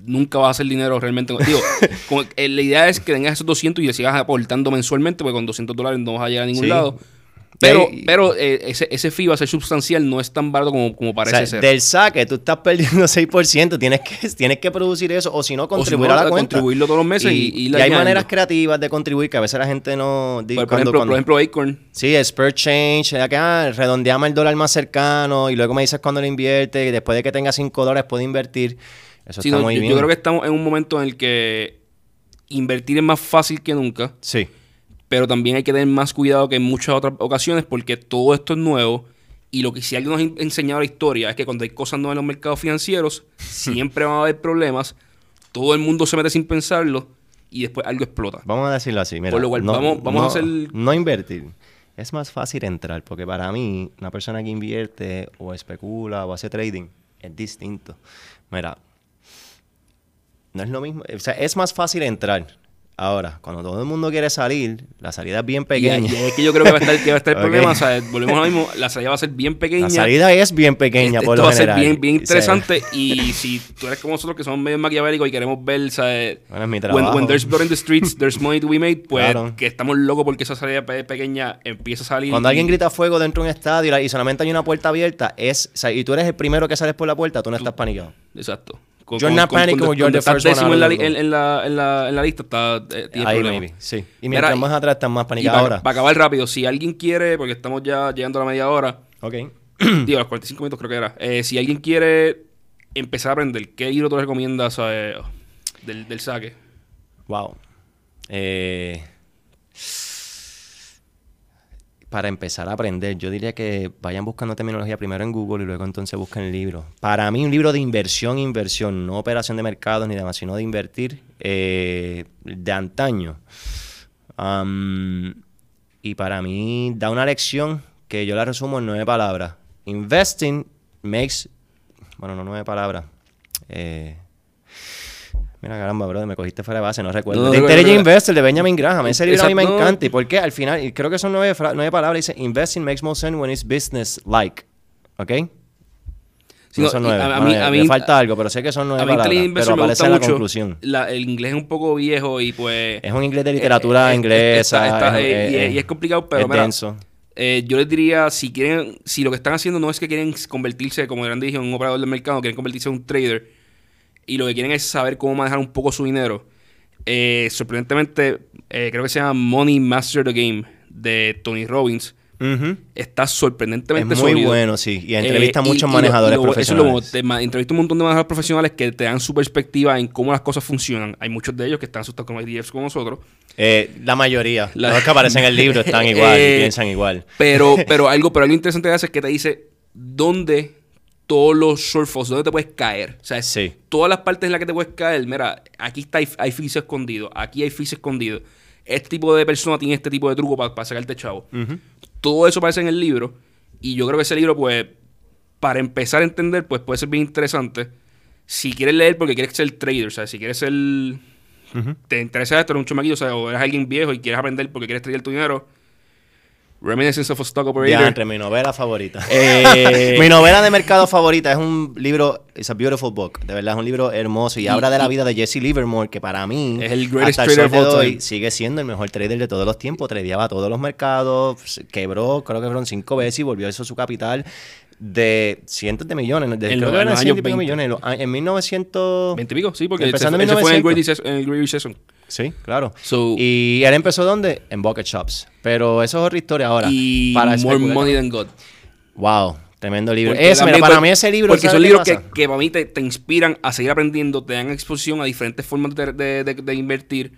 nunca va a hacer dinero realmente. Digo, eh, la idea es que tengas esos 200 y le sigas aportando mensualmente, porque con 200 dólares no vas a llegar a ningún lado. Pero, pero eh, ese, ese fee va a ser sustancial, no es tan barato como, como o parece sea, ser. del saque tú estás perdiendo 6%, tienes que, tienes que producir eso o si no O si contribuir no, a la cuenta. contribuirlo todos los meses y, y y irle hay maneras creativas de contribuir que a veces la gente no... di- Por, ejemplo, cuando- por ejemplo, Acorn. Sí, spur change, ya que ah, redondeamos el dólar más cercano y luego me dices cuando lo invierte y después de que tenga 5 dólares puede invertir. Eso Sí, está no, muy yo, bien. yo creo que estamos en un momento en el que invertir es más fácil que nunca, Sí, pero también hay que tener más cuidado que en muchas otras ocasiones porque todo esto es nuevo y lo que si alguien nos ha en- enseñado la historia es que cuando hay cosas nuevas en los mercados financieros siempre van a haber problemas, todo el mundo se mete sin pensarlo y después algo explota. vamos a decirlo así. Mira, Por lo cual, vamos- vamos a no- hacer- No invertir. Es más fácil entrar porque para mí una persona que invierte o especula o hace trading es distinto. Mira, no es lo mismo. O sea, es más fácil entrar. Ahora, cuando todo el mundo quiere salir, la salida es bien pequeña. y es que yo creo que va a estar, que va a estar el problema, o sea, volvemos a lo mismo, la salida va a ser bien pequeña. La salida es bien pequeña, Este- por esto lo va a ser general. bien, bien interesante. y si tú eres como nosotros, que somos medio maquiavélicos y queremos ver, ¿sabes? Bueno, es mi When, trabajo. when there's blood in the streets, there's money to be made. Pues Claro. que estamos locos porque esa salida pe- pequeña empieza a salir. Cuando y- alguien grita fuego dentro de un estadio y la- y solamente hay una puerta abierta, es, o sea, y tú eres el primero que sales por la puerta, tú no estás paniqueado. Exacto. Con- You're con- not con- you're the first décimo en la, of li- the en, room. en la, en, la, en la lista, está, eh, tienes Ahí, problemas. maybe, sí. Y mientras más atrás estás más panicado ahora. para acabar rápido, si alguien quiere, porque estamos ya llegando a la media hora, Ok. digo, a los 45 minutos creo que era. Eh, si alguien quiere empezar a aprender, ¿qué libro tú recomiendas eh, del, del saque? Wow. Eh, para empezar a aprender, yo diría que vayan buscando terminología primero en Google y luego entonces busquen libros. Para mí, un libro de inversión, inversión, no operación de mercados ni demás, sino de invertir eh, de antaño. Y para mí da una lección que yo la resumo en nueve palabras. Investing makes... Bueno, no nueve palabras. Eh, Mira, caramba, bro, me cogiste fuera de base, no recuerdo. No, no Intelligent. Investor de Benjamin Graham. Ese libro a mí me encanta. ¿Y por qué? Al final, y creo que son nueve, nueve palabras. Dice, investing makes more sense when it's business-like. ¿Ok? Sí, no son nueve. a- mí- me- mí- falta algo, pero sé que son nueve A mí palabras. Pero aparece la mucho. conclusión. La- el inglés es un poco viejo y pues... Es un inglés de literatura eh, eh, inglesa. está- está- es, eh, y, es- es, y es complicado, pero es mira, denso. eh, yo les diría, si quieren, si lo que están haciendo no es que quieren convertirse, como Grande dijo, en un operador del mercado, quieren convertirse en un trader, y lo que quieren es saber cómo manejar un poco su dinero, eh, sorprendentemente, eh, creo que se llama Money Master the Game, de Tony Robbins, está Es sorprendentemente muy sólido. bueno, sí. Y entrevista a Eh, y- muchos y manejadores y lo- Eso es lo profesionales. te entrevista a un montón de manejadores profesionales que te dan su perspectiva en cómo las cosas funcionan. Hay muchos de ellos que están asustados con ETFs como nosotros. Eh, la mayoría. La- Los que aparecen en el libro están igual Eh, y piensan igual. Pero, pero algo, pero algo interesante que hace es que te dice dónde todos los shortfalls, dónde te puedes caer. O sea, Sí. todas las partes en las que te puedes caer, mira, aquí está, hay, fees escondidos, aquí hay fees escondidos. Este tipo de persona tiene este tipo de truco para sacarte chavo. Todo eso aparece en el libro. Y yo creo que ese libro, pues, para empezar a entender, pues puede ser bien interesante. Si quieres leer porque quieres ser trader, o sea, si quieres ser. Te interesa esto, eres un chamaquillo, o sea, o eres alguien viejo y quieres aprender porque quieres trader tu dinero. Reminiscence of a Stock Operator. Diantre, mi novela favorita. Eh, mi novela de mercado favorita es un libro, it's a beautiful book, de verdad, es un libro hermoso. Y, Y- habla de la vida de Jesse Livermore, que para mí Es el greatest hasta el trader sol de hoy sigue siendo el mejor trader de todos los tiempos, tradeaba todos los mercados, quebró, creo que fueron cinco veces y volvió a eso su capital de cientos de millones, de, En creo los- que en eran los cientos y años pico 20. millones, en, los a- en 1900... 20 y pico, sí, porque Empezando ese, en ese fue en el, Great 1900. Recession. Sí, claro. So- y él empezó ¿dónde? En Bucket Shops. Pero eso es otra historia ahora. y para More. Money Than God. Wow, tremendo libro. Mira, para mí ese libro... Porque ¿sabes son libros que, para mí te, te inspiran a seguir aprendiendo, te dan exposición a diferentes formas de, de- de- de invertir,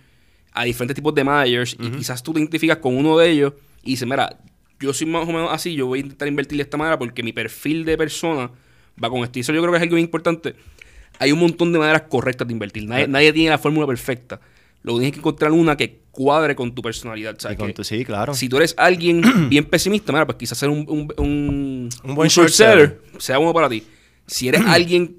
a diferentes tipos de managers, y quizás tú te identificas con uno de ellos y dices, mira, yo soy más o menos así, yo voy a intentar invertir de esta manera porque mi perfil de persona va con esto. Y eso yo creo que es algo bien importante. Hay un montón de maneras correctas de invertir. Nadie, nadie tiene la fórmula perfecta. Lo que tienes que encontrar una que cuadre con tu personalidad. ¿sabes? con Que tu- sí, claro. Si tú eres alguien bien pesimista, mira, pues quizás ser un, un, un, Un buen short seller. sea uno para ti. Si eres alguien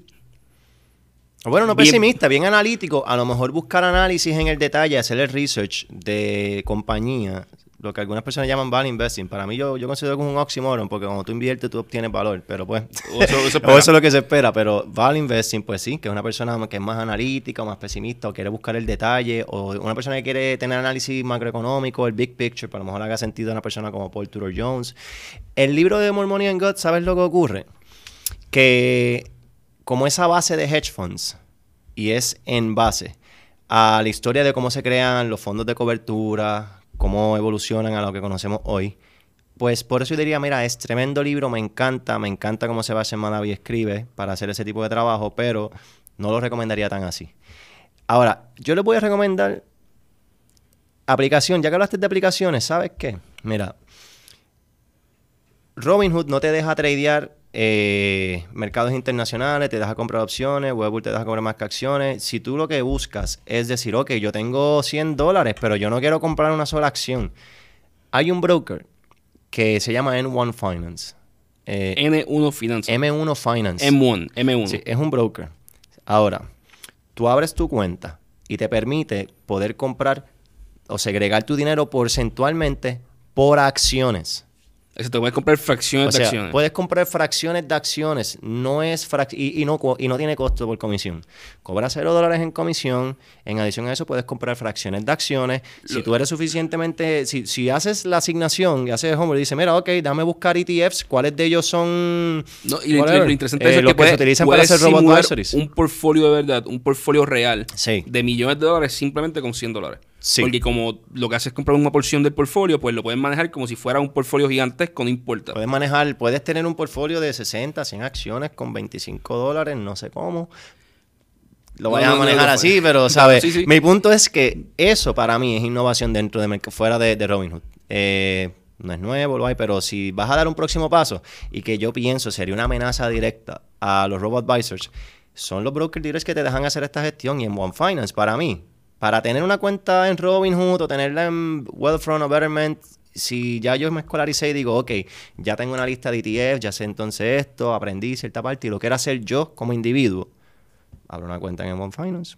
Bueno, no Bien- pesimista, bien analítico. A lo mejor buscar análisis en el detalle, hacer el research de compañía, lo que algunas personas llaman value investing. Para mí yo, yo considero que es un oxymoron, porque cuando tú inviertes tú obtienes valor, pero pues O eso- eso o espera. eso es lo que se espera, pero value investing pues sí, que es una persona que es más analítica o más pesimista o quiere buscar el detalle o una persona que quiere tener análisis macroeconómico, el big picture, para lo mejor haga sentido a una persona como Paul Tudor Jones. El libro de More Money and God, ¿sabes lo que ocurre? Que como esa base de hedge funds y es en base a la historia de cómo se crean los fondos de cobertura, cómo evolucionan a lo que conocemos hoy. Pues por eso yo diría, mira, es tremendo libro, me encanta, me encanta cómo Sebastián Madavi escribe para hacer ese tipo de trabajo, pero no lo recomendaría tan así. Ahora, yo les voy a recomendar aplicación, ya que hablaste de aplicaciones, ¿sabes qué? Mira, Robinhood no te deja tradear eh, mercados internacionales, te deja comprar opciones, Webull te deja comprar más que acciones. Si tú lo que buscas es decir, ok, yo tengo 100 dólares, pero yo no quiero comprar una sola acción. Hay un broker que se llama N1 Finance. Eh, N1 Finance. M1 Finance. M1. M1. Sí, es un broker. Ahora, tú abres tu cuenta y te permite poder comprar o segregar tu dinero porcentualmente por acciones. Eso te puedes comprar fracciones O de acciones. puedes comprar fracciones de acciones, no es frac- y, y no, y no tiene costo por comisión. Cobra cero dólares en comisión, en adición a eso puedes comprar fracciones de acciones. Si tú eres suficientemente, si, si haces la asignación y haces homework y dices, mira, ok, dame buscar ETFs, cuáles de ellos son... No, y lo, interesante eh, es que, puedes, se utilizan para hacer robot advisories. un portfolio de verdad, un portfolio real Sí. de millones de dólares simplemente con 100 dólares. Sí. Porque como lo que haces es comprar una porción del portfolio, pues lo puedes manejar como si fuera un portfolio gigantesco, no importa. Puedes manejar, puedes tener un portfolio de 60, 100 acciones con 25 dólares, no sé cómo. Lo No, vayas no, a manejar no, así, pero, ¿sabes? sí, sí. Mi punto es que eso para mí es innovación dentro de fuera de, de Robinhood. Eh, no es nuevo, lo hay, pero si vas a dar un próximo paso y que yo pienso sería una amenaza directa a los robot advisors, son los broker dealers que te dejan hacer esta gestión y en One Finance, para mí, para tener una cuenta en Robinhood o tenerla en Wealthfront o Betterment, si ya yo me escolaricé y digo, ok, ya tengo una lista de ETF, ya sé entonces esto, aprendí cierta parte y lo quiero hacer yo como individuo, abro una cuenta en One Finance,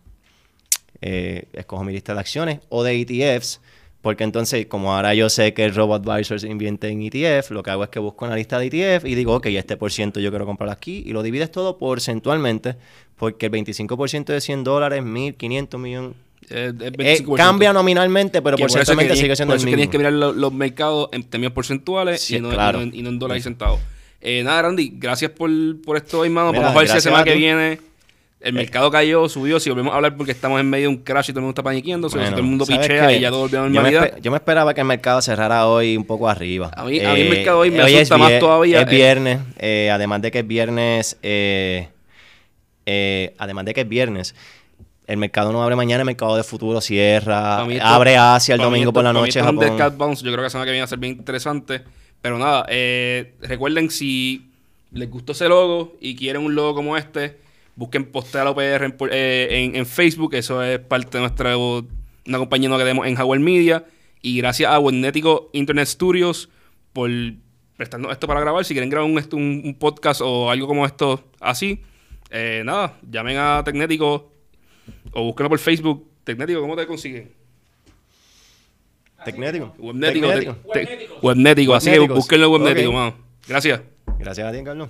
eh, escojo mi lista de acciones o de ETFs, porque entonces, como ahora yo sé que Robot Advisors invierte en ETF, lo que hago es que busco una lista de ETF y digo, ok, este por ciento yo quiero comprarlo aquí y lo divides todo porcentualmente, porque el 25% de 100 dólares, 1.500 millones, Eh, eh, 25%. cambia nominalmente, pero porcentualmente sigue siendo por el eso es que tienes mismo. que mirar lo- los mercados en términos porcentuales Sí, y, no, y claro. no en- y no en dólares y centavos. Eh, nada, Randy, gracias por, por esto, hermano. Mira, Vamos a ver si la semana que viene el mercado cayó, subió. Si volvemos a hablar porque estamos en medio de un crash y todo el mundo está paniqueando, Bueno, todo el mundo ¿sabes pichea y ya todo volvió a la yo me, normalidad. yo me esperaba que el mercado cerrara hoy un poco arriba. A mí- a mí el mercado hoy me es asusta más todavía, Es viernes, además de que es viernes, además de que es viernes, el mercado no abre mañana, el mercado de futuro cierra, esto- abre Asia el domingo esto- por la noche, esto un bounce. Yo creo que la semana que viene va a ser bien interesante. Pero nada, eh, recuerden si les gustó ese logo y quieren un logo como este, busquen Postea la OPR en, eh, en- en Facebook. Eso es parte de nuestra una compañía nueva que tenemos en Howard Media. Y gracias a Webnético Internet Studios por prestarnos esto para grabar. Si quieren grabar un, esto- un- un podcast o algo como esto así, eh, nada, llamen a Tecnético o búsquenlo por Facebook. Tecnético, ¿cómo te consiguen? Tecnético. Webnético. Te- Webnético. Así que búsquenlo en Webnético, mano. Gracias. Gracias a ti, Carlos.